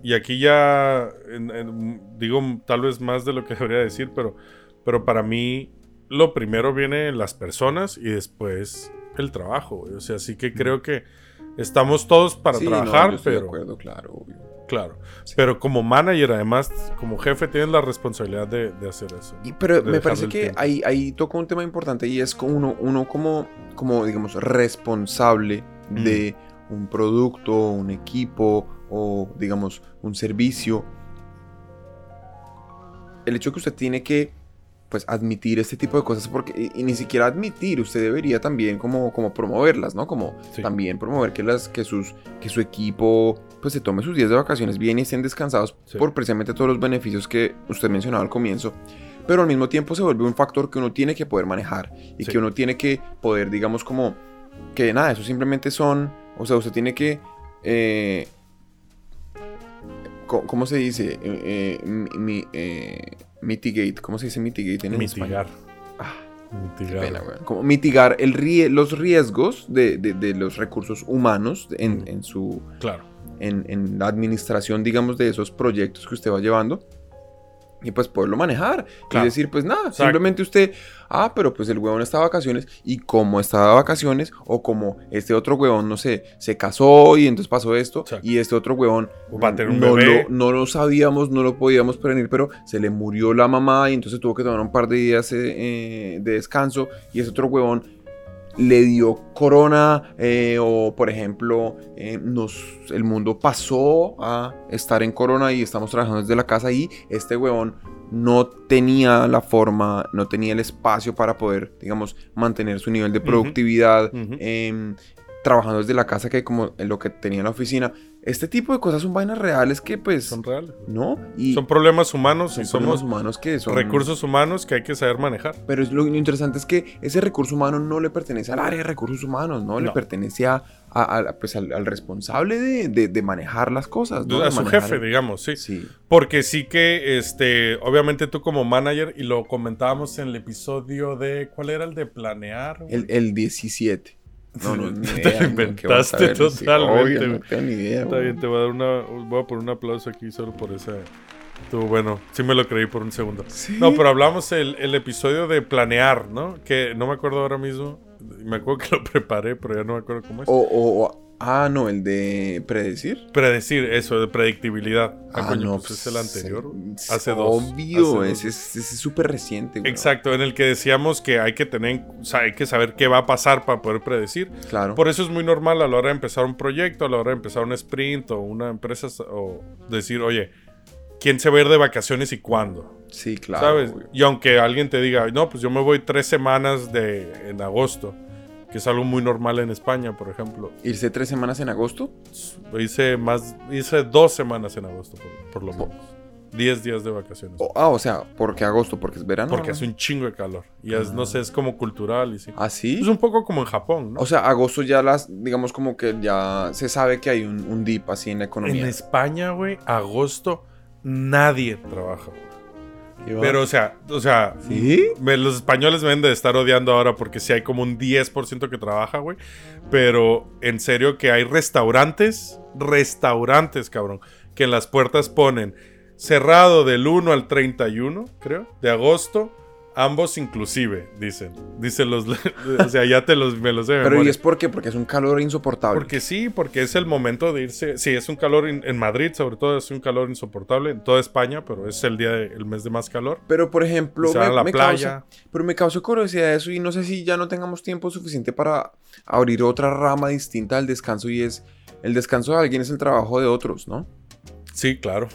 B: y aquí ya en- en- digo tal vez más de lo que debería decir, pero, pero para mí lo primero viene las personas y después el trabajo, güey. o sea, sí que creo que estamos todos para
A: Sí, no,
B: trabajar,
A: yo estoy de
B: pero
A: acuerdo, claro, obvio.
B: claro, pero como manager además, como jefe tienes la responsabilidad de, de hacer eso.
A: Y- pero me parece que
B: tiempo.
A: ahí, ahí toca un tema importante y es uno, uno como, como, digamos, responsable
B: Mm.
A: de un producto, un equipo o, digamos, un servicio. El hecho que usted tiene que, pues, admitir este tipo de cosas, porque, y, y ni siquiera admitir, usted debería también como, como promoverlas, ¿no? Como
B: Sí.
A: también promover que, las, que, sus, que su equipo, pues, se tome sus días de vacaciones bien y estén descansados
B: Sí.
A: por precisamente todos los beneficios que usted mencionaba al comienzo pero al mismo tiempo se vuelve un factor que uno tiene que poder manejar y
B: Sí.
A: que uno tiene que poder, digamos, como que nada, eso simplemente son, o sea, usted tiene que, eh, ¿cómo se dice? Eh, eh, mi- eh, mitigate, ¿cómo se dice mitigate en
B: Mitigar.
A: español? Ah,
B: Mitigar.
A: pena. Como mitigar el rie- los riesgos de, de- de los recursos humanos en,
B: Mm.
A: en su
B: Claro.
A: en, en la administración, digamos, de esos proyectos que usted va llevando. Y pues poderlo manejar.
B: Claro.
A: Y decir, pues nada,
B: Exacto.
A: simplemente usted, ah, pero pues el huevón está de vacaciones. Y como está de vacaciones, o como este otro huevón, no sé, se casó y entonces pasó esto.
B: Exacto.
A: Y este otro huevón
B: Va a tener un
A: no,
B: bebé.
A: Lo, no lo sabíamos, no lo podíamos prevenir, pero se le murió la mamá y entonces tuvo que tomar un par de días eh, eh, de descanso. Y ese otro huevón le dio corona eh, o por ejemplo eh, nos, el mundo pasó a estar en corona y estamos trabajando desde la casa y este huevón no tenía la forma, no tenía el espacio para poder, digamos, mantener su nivel de productividad em, trabajando desde la casa que como en lo que tenía en la oficina. Este tipo de cosas son vainas reales que pues,
B: Son reales.
A: ¿no? Y
B: Son problemas humanos
A: son
B: y somos
A: problemas humanos que son...
B: recursos humanos que hay que saber manejar.
A: Pero es lo, lo interesante es que ese recurso humano no le pertenece al área de recursos humanos, ¿no? Le pertenece a, a- a- pues, al, al responsable de, de- de manejar las cosas, ¿no?
B: a su
A: manejar
B: jefe, digamos, sí.
A: Sí.
B: Porque sí que, este, obviamente tú como manager, y lo comentábamos en el episodio de, ¿cuál era el de planear?
A: El, el 17. No, no, ni
B: Te
A: idea.
B: lo
A: ¿no? ¿Qué
B: inventaste?
A: Sí,
B: totalmente,
A: obvio, no tengo ni idea.
B: Está bien, te voy a dar una, voy a poner un aplauso aquí solo por esa, Estuvo bueno. Sí me lo creí por un segundo. No, pero hablamos el, el episodio de planear, ¿no? Que no me acuerdo ahora mismo. Me acuerdo que lo preparé, pero ya no me acuerdo cómo es.
A: O, o- o- ah, no, el de predecir.
B: Predecir eso, de predictibilidad. Ah,
A: Ah,
B: coño,
A: no,
B: pues es el anterior.
A: es
B: Hace dos.
A: Obvio,
B: dos.
A: es ese es súper reciente, güey.
B: Exacto, en el que decíamos que hay que tener, o sea, hay que saber qué va a pasar para poder predecir.
A: Claro.
B: Por eso es muy normal a la hora de empezar un proyecto, a la hora de empezar un sprint o una empresa, o decir, oye, ¿quién se va a ir de vacaciones y cuándo?
A: Sí, claro.
B: ¿Sabes? Y aunque alguien te diga, no, pues yo me voy tres semanas de, en agosto, que es algo muy normal en España, por ejemplo.
A: Irse tres semanas en agosto.
B: Hice más, hice dos semanas en agosto, por, por lo menos. Diez días de vacaciones.
A: O- ah, o sea, ¿por qué agosto? Porque es verano.
B: porque
A: ¿no?
B: hace un chingo de calor. Y es, no sé, es como cultural y sí.
A: ¿Ah, sí?
B: Es un poco como en Japón, ¿no?
A: O sea, agosto ya las, digamos como que ya se sabe que hay un, un dip así en la
B: en
A: economía.
B: España, güey, agosto, nadie trabaja, güey. Pero, o sea, o sea,
A: ¿Sí?
B: me- los españoles me deben de estar odiando ahora porque sí hay como un 10% que trabaja, güey. Pero en serio que hay restaurantes, restaurantes, cabrón, que en las puertas ponen cerrado del 1 al 31, creo, de agosto. Ambos inclusive, dicen. Dicen los... o sea, ya te los, me los de
A: Pero ¿y es por qué? Porque es un calor insoportable.
B: Porque sí, porque es el momento de irse. Sí, es un calor in- en Madrid, sobre todo es un calor insoportable en toda España, pero es el día, de- el mes de más calor.
A: Pero, por ejemplo,
B: Se van a la playa.
A: Causa, pero me causó curiosidad eso y no sé si ya no tengamos tiempo suficiente para abrir otra rama distinta del descanso y es el descanso de alguien es el trabajo de otros, ¿no?
B: Sí, claro.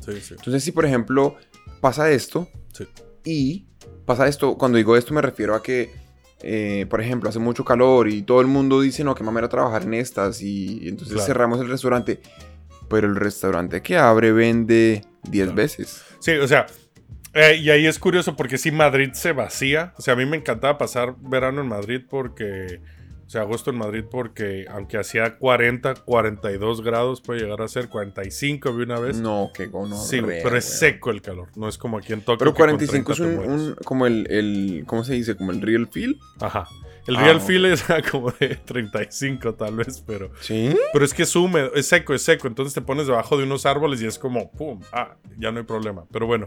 B: Sí, sí.
A: Entonces, si por ejemplo pasa esto
B: Sí.
A: y pasa esto, cuando digo esto me refiero a que, eh, por ejemplo, hace mucho calor y todo el mundo dice, no, qué mamera trabajar en estas y entonces
B: Claro.
A: cerramos el restaurante. Pero el restaurante que abre vende 10
B: Claro.
A: veces.
B: Sí, o sea, eh, y ahí es curioso porque sí, Madrid se vacía. O sea, a mí me encantaba pasar verano en Madrid porque, o sea, agosto en Madrid porque aunque hacía 40, 42 grados, puede llegar a ser 45 vi una vez.
A: No, qué gono.
B: sí, pero es seco el calor. No es como aquí en Tokio.
A: Pero
B: que con
A: 45 es
B: 30
A: un, como el, el, ¿cómo se dice? Como el real feel.
B: Ajá. El
A: Ah,
B: real feel es como de 35 tal vez, pero...
A: ¿Sí?
B: Pero es que es húmedo, es seco, es seco. Entonces te pones debajo de unos árboles y es como, ¡pum! Ah, ya no hay problema. Pero bueno.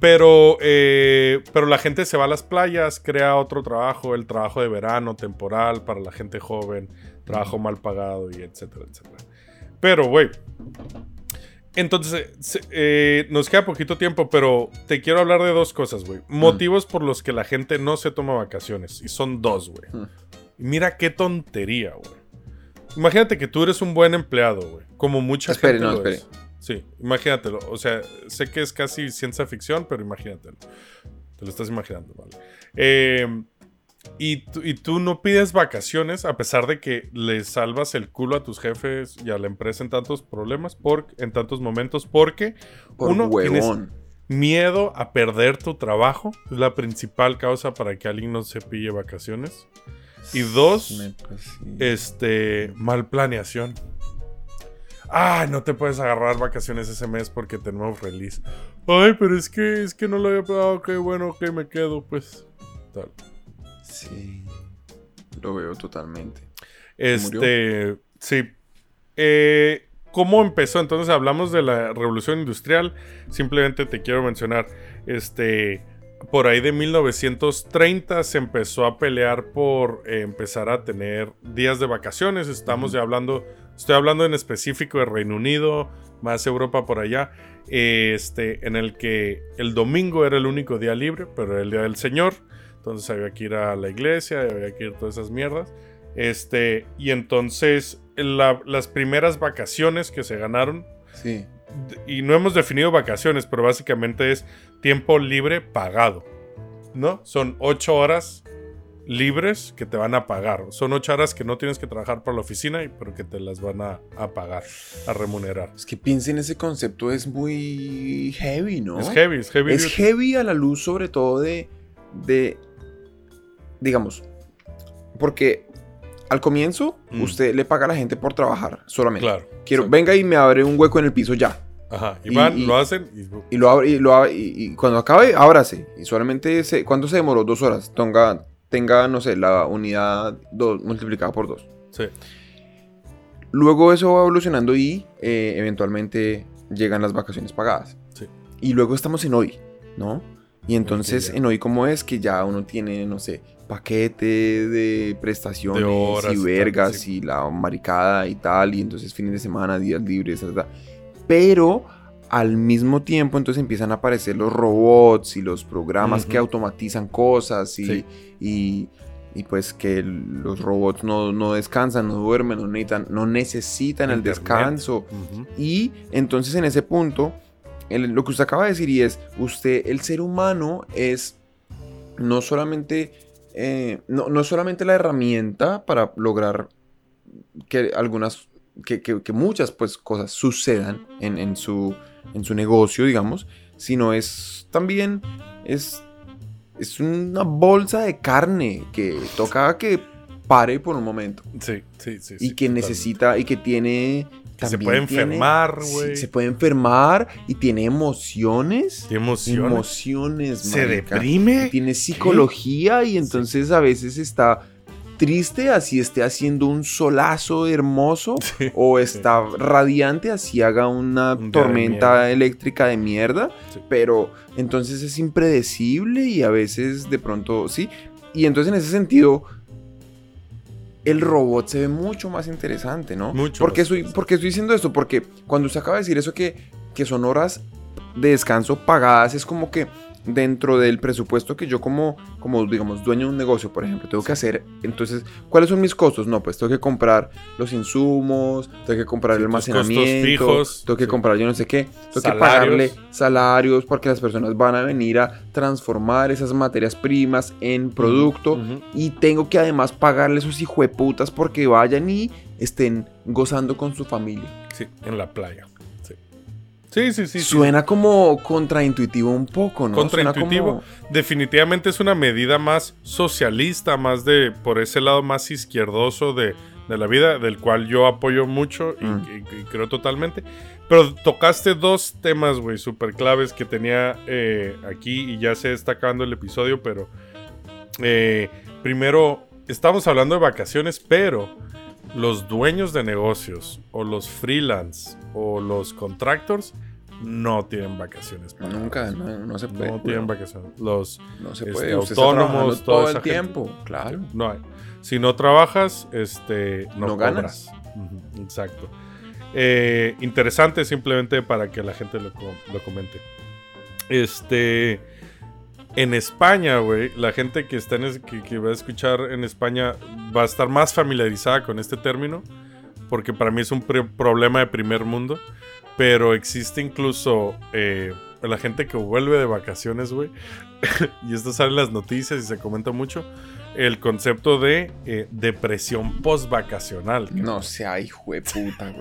B: Pero, eh, pero la gente se va a las playas, crea otro trabajo, el trabajo de verano, temporal, para la gente joven, trabajo mal pagado y etcétera, etcétera. Pero, güey. Entonces, se- eh, nos queda poquito tiempo, pero te quiero hablar de dos cosas, güey. Motivos por los que la gente no se toma vacaciones. Y son dos, güey.
A: Mm.
B: Mira qué tontería, güey. Imagínate que tú eres un buen empleado, güey. Como mucha
A: Espere,
B: gente
A: no,
B: lo
A: espere.
B: es. Sí, imagínatelo. O sea, sé que es casi ciencia ficción, pero imagínatelo. Te lo estás imaginando, ¿vale? Eh, y, tú- y tú no pides vacaciones a pesar de que le salvas el culo a tus jefes y a la empresa en tantos problemas, por, en tantos momentos, porque
A: Por
B: uno, tienes
A: huevón.
B: miedo a perder tu trabajo. Es la principal causa para que alguien no se pille vacaciones. Y dos, este, mal planeación. Ah, no te puedes agarrar vacaciones ese mes porque tenemos release. Ay, pero es que es que no lo había pagado. Ok, bueno, ok, me quedo, pues. Tal.
A: Sí. Lo veo totalmente.
B: Este, sí. Eh, ¿Cómo empezó? Entonces hablamos de la revolución industrial. Simplemente te quiero mencionar, este, por ahí de 1930 se empezó a pelear por eh, empezar a tener días de vacaciones. Estamos ya hablando, estoy hablando en específico de Reino Unido, más Europa por allá, este, en el que el domingo era el único día libre, pero era el día del Señor. Entonces había que ir a la iglesia, había que ir a todas esas mierdas. Este, y entonces la- las primeras vacaciones que se ganaron,
A: Sí.
B: y no hemos definido vacaciones, pero básicamente es tiempo libre pagado, ¿no? Son ocho horas libres que te van a pagar. Son ocho horas que no tienes que trabajar para la oficina, pero que te las van a, a pagar, a remunerar.
A: Es que piensen ese concepto es muy heavy, ¿no?
B: Es heavy, es heavy.
A: Es heavy a la luz sobre todo de, de digamos, porque al comienzo
B: Mm.
A: usted le paga a la gente por trabajar solamente.
B: Claro.
A: Quiero,
B: exacto.
A: venga y me abre un hueco en el piso ya.
B: Ajá. Y van,
A: y-
B: lo hacen y...
A: Y lo abre, y, lo abre- y, y cuando acabe, ábrase. Y solamente, se, ¿cuánto se demoró? Dos horas. Tenga, tenga no sé, la unidad dos, multiplicada por dos.
B: Sí.
A: Luego eso va evolucionando y eh, eventualmente llegan las vacaciones pagadas.
B: Sí.
A: Y luego estamos en hoy, ¿no? Y entonces en hoy como es que ya uno tiene, no sé, paquete de prestaciones
B: De horas
A: y vergas
B: sí.
A: y la maricada y tal, y entonces fines de semana, días libres, tal. pero al mismo tiempo entonces empiezan a aparecer los robots y los programas que automatizan cosas y,
B: Sí.
A: y, y pues que los robots no, no descansan, no duermen, no necesitan, no necesitan el descanso. Y entonces en ese punto, el- lo que usted acaba de decir y es, usted, el ser humano es no solamente, eh, no, no solamente la herramienta para lograr que algunas, que, que- que muchas pues cosas sucedan en, en su, en su negocio, digamos, sino es también, es, es una bolsa de carne que toca que pare por un momento
B: Sí, sí, sí.
A: y
B: sí,
A: que
B: totalmente.
A: necesita y que tiene
B: Que se puede
A: tiene-
B: enfermar, güey.
A: se puede enfermar y tiene emociones
B: Qué emociones.
A: emociones
B: Se
A: marica.
B: deprime.
A: Y tiene psicología y entonces a veces está triste así esté haciendo un solazo hermoso
B: Sí,
A: o está radiante así haga una
B: Un día de
A: tormenta eléctrica de mierda pero entonces es impredecible y a veces de pronto sí y entonces en ese sentido el robot se ve mucho más interesante, ¿no?
B: Mucho
A: ¿Por qué, estoy,
B: interesante.
A: por qué estoy diciendo esto? Porque cuando usted acaba de decir eso que, que son horas de descanso pagadas, es como que dentro del presupuesto que yo como, como digamos, dueño de un negocio, por ejemplo, tengo que hacer, entonces, ¿cuáles son mis costos? No, pues tengo que comprar los insumos, tengo que comprar
B: Sí,
A: el almacenamiento,
B: fijos,
A: tengo que
B: sí.
A: comprar yo no sé qué, tengo que pagarle salarios porque las personas van a venir a transformar esas materias primas en producto y tengo que además pagarle esos hijueputas porque vayan y estén gozando con su familia.
B: Sí, en la playa. Sí, sí, sí.
A: Suena como contraintuitivo un poco, ¿no?
B: Contraintuitivo.
A: como-
B: Definitivamente es una medida más socialista, más de por ese lado más izquierdoso de, de la vida, del cual yo apoyo mucho y,
A: Mm.
B: y- y creo totalmente. Pero tocaste dos temas, güey, súper claves que tenía eh, aquí y ya se está acabando el episodio, pero eh, primero, estamos hablando de vacaciones, pero los dueños de negocios o los freelance o los contractors no tienen vacaciones.
A: Nunca, no, no se puede.
B: No tienen vacaciones. Los
A: No se
B: este,
A: puede.
B: Autónomos,
A: todo el
B: gente.
A: tiempo. Claro.
B: no hay. Si no trabajas, este, no,
A: No ganas.
B: Exacto. Eh, interesante simplemente para que la gente lo, lo comente. Este. En España, güey, la gente que está en que, que va a escuchar en España va a estar más familiarizada con este término. Porque para mí es un problema de primer mundo. Pero existe incluso eh, la gente que vuelve de vacaciones, güey. y esto sale en las noticias y se comenta mucho. El concepto de eh, depresión post-vacacional.
A: No sea hijo de puta.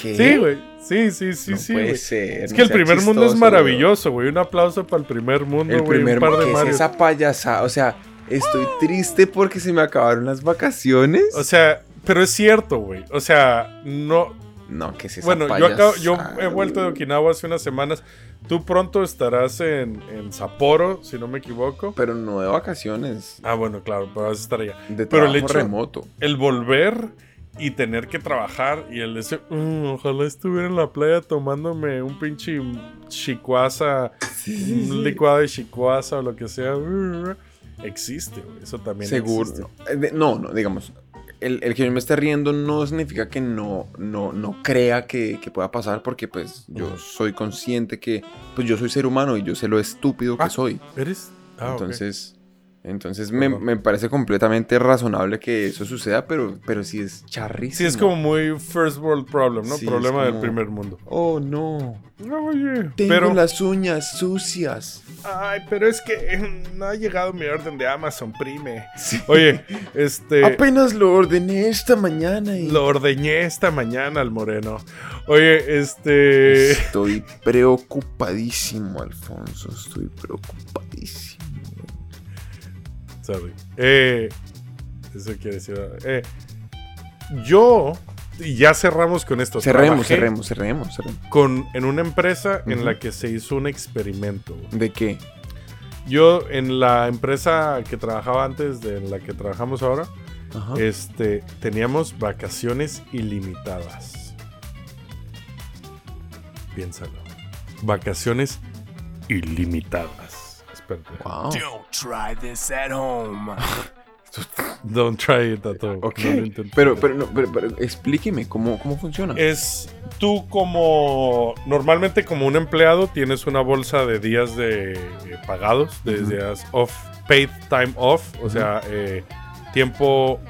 A: ¿Qué?
B: Sí, güey. Sí, sí, sí,
A: no
B: sí.
A: puede
B: güey.
A: ser.
B: Es
A: no
B: que el primer mundo es maravilloso, güey. Un aplauso para el primer mundo, güey.
A: primer
B: Un par de
A: ¿qué es esa payasada? O sea, estoy triste porque se me acabaron las vacaciones.
B: O sea, pero es cierto, güey. O sea, no.
A: No, que es esa
B: bueno, yo, acabo- yo he vuelto de. Okinawa hace unas semanas. Tú pronto estarás en, en Sapporo, si no me equivoco.
A: Pero no de vacaciones.
B: Ah, bueno, claro, pero vas a estar allá.
A: De
B: Pero el hecho-
A: remoto.
B: el volver y tener que trabajar y el decir, "Mm, ojalá estuviera en la playa tomándome un pinche chicuaza, un licuado de chicuaza o lo que sea. Existe, güey. Eso también
A: Seguro.
B: existe.
A: Eh, de- No, no, digamos. El, el que yo me esté riendo no significa que no, no, no crea que, que pueda pasar, porque pues yo soy consciente que pues yo soy ser humano y yo sé lo estúpido que
B: Ah,
A: soy.
B: ¿Eres? Ah,
A: entonces, entonces me, me parece completamente razonable que eso suceda, pero, pero sí es charrísimo.
B: Sí, es como muy first world problem, ¿no?
A: Sí,
B: Problema del primer mundo.
A: Oh, no.
B: Oye,
A: Tengo
B: pero...
A: las uñas sucias.
B: Ay, pero es que eh, no ha llegado mi orden de Amazon, prime. Oye, este...
A: Apenas lo ordené esta mañana y...
B: Lo ordeñé esta mañana al moreno. Oye, este...
A: Estoy preocupadísimo, Alfonso. Estoy preocupadísimo.
B: Sorry. Eh, eso quiere decir... eh, yo... Y ya cerramos con esto.
A: Cerremos, cerremos, cerremos, cerremos.
B: Con, en una empresa en la que se hizo un experimento. güey.
A: ¿De qué?
B: Yo en la empresa que trabajaba antes de la que trabajamos ahora, este, teníamos vacaciones ilimitadas. Piénsalo. Vacaciones ilimitadas.
A: Wow.
C: Don't try this at home.
B: Don't try it at all.
A: Ok.
B: No lo intentes.
A: Pero, pero, no, pero, pero explíqueme cómo, cómo funciona.
B: es tú como normalmente como un empleado tienes una bolsa de días de eh, pagados, de días off, paid time off, o sea, eh, tiempo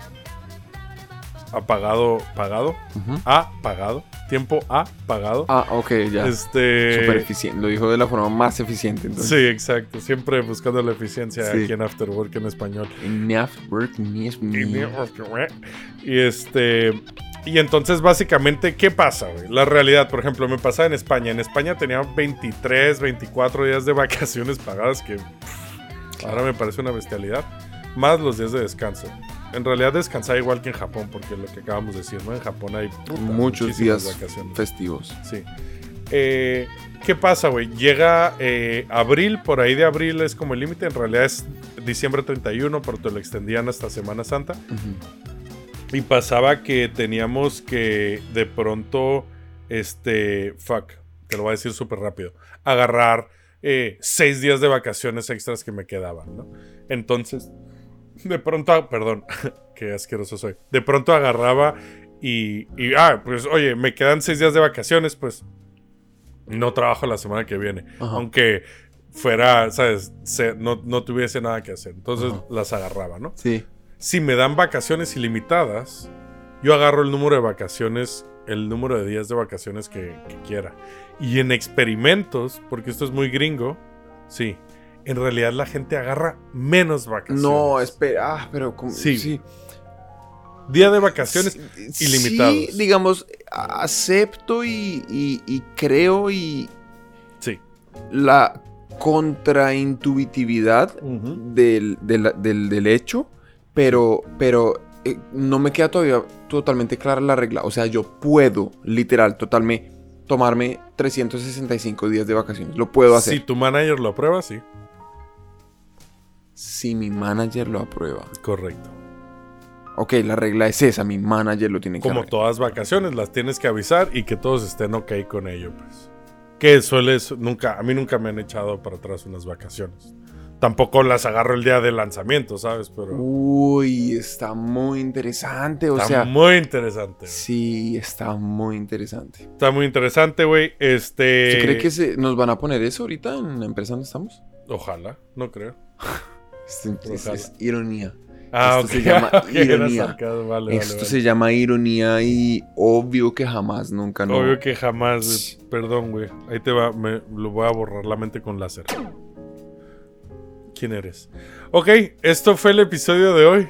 B: apagado, pagado,
A: Ujú.
B: a pagado, tiempo a pagado.
A: Ah, ok, ya.
B: Este
A: Súper eficiente. Lo dijo de la forma más eficiente. Entonces.
B: Sí, exacto. Siempre buscando la eficiencia
A: Sí.
B: aquí en Afterwork en español.
A: Enough work, ni es
B: Y este. Y entonces, básicamente, ¿qué pasa, güey? La realidad, por ejemplo, me pasaba en España. En España tenía 23, 24 días de vacaciones pagadas, que pff, ahora me parece una bestialidad. Más los días de descanso. En realidad descansaba igual que en Japón, porque lo que acabamos de decir, ¿no? En Japón hay puta,
A: Muchos días
B: vacaciones.
A: festivos.
B: Sí. Eh, ¿Qué pasa, güey? Llega eh, abril, por ahí de abril es como el límite. En realidad es diciembre 31, pero te lo extendían hasta Semana Santa. Y pasaba que teníamos que de pronto, este, fuck, te lo voy a decir súper rápido, agarrar eh, seis días de vacaciones extras que me quedaban, ¿no? Entonces, de pronto, perdón, qué asqueroso soy. De pronto agarraba y, y, ah, pues oye, me quedan seis días de vacaciones, pues no trabajo la semana que viene.
A: Ajá.
B: Aunque fuera, ¿sabes? Se- no, no tuviese nada que hacer. Entonces
A: Ajá.
B: las agarraba, ¿no?
A: Sí.
B: si me dan vacaciones ilimitadas, yo agarro el número de vacaciones, el número de días de vacaciones que, que quiera. Y en experimentos, porque esto es muy gringo, sí, en realidad la gente agarra menos vacaciones.
A: No, espera. Ah, pero como-
B: Sí.
A: sí.
B: Día de vacaciones
A: Sí,
B: ilimitados.
A: Sí, digamos, acepto y, y- y creo y
B: Sí.
A: la contraintuitividad del, del, del- del hecho, pero, pero eh, no me queda todavía totalmente clara la regla. O sea, yo puedo, literal, totalmente, tomarme 365 días de vacaciones. Lo puedo hacer.
B: Si tu manager lo aprueba, sí.
A: Si mi manager lo aprueba.
B: Correcto.
A: Ok, la regla es esa, mi manager lo tiene que
B: Como todas vacaciones, las tienes que avisar y que todos estén ok con ello, pues. Que suele, nunca, a mí nunca me han echado para atrás unas vacaciones. Tampoco las agarro el día del lanzamiento, ¿sabes? Pero
A: Uy, está muy interesante. O
B: está
A: sea,
B: muy interesante.
A: sí, está muy interesante.
B: Está muy interesante, güey. Este.
A: ¿Se cree que se- nos van a poner eso ahorita en la empresa donde estamos?
B: Ojalá, no creo.
A: Es, es- ironía.
B: Ah,
A: Esto se llama ironía.
B: sarcasmo, vale, vale,
A: Esto
B: vale.
A: se llama ironía y obvio que jamás, nunca, no.
B: Obvio que jamás. Perdón, güey. Ahí te va, me lo voy a borrar la mente con láser. ¿Quién eres? Ok, esto fue el episodio de hoy.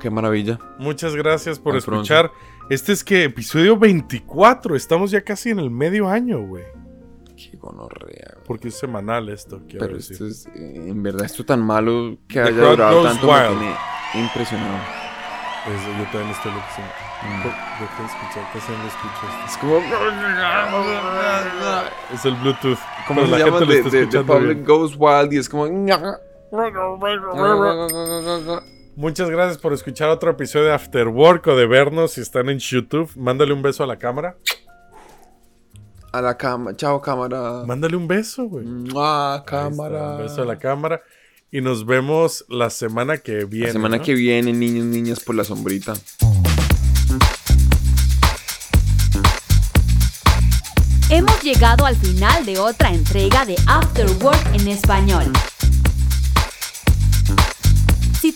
A: Qué maravilla.
B: Muchas gracias por escuchar. Este es que episodio 24. Estamos ya casi en el medio año, güey.
A: Qué gonorrea.
B: Porque es semanal esto, quiero
A: Pero
B: decir.
A: esto es, eh, en verdad, esto tan malo que
B: The
A: haya durado tanto me
B: wild.
A: tiene impresionado.
B: Es- yo también estoy loco. sí.
A: Mm.
B: Por- Deja de escuchar, casi no lo escuchas.
A: Es como...
B: Es el Bluetooth.
A: ¿Cómo
B: pero
A: se
B: la
A: llama?
B: gente lo
A: The, the- the public
B: bien.
A: goes wild y es como...
B: Muchas gracias por escuchar otro episodio de After Work o de vernos si están en YouTube. Mándale un beso a la cámara.
A: A la cámara. Chao, cámara.
B: Mándale un beso, güey.
A: Ah, cámara.
B: Un beso a la cámara. Y nos vemos la semana que viene.
A: La semana
B: ¿no?
A: que viene, niños, niñas, por la sombrita.
D: Hemos llegado al final de otra entrega de After Work en español.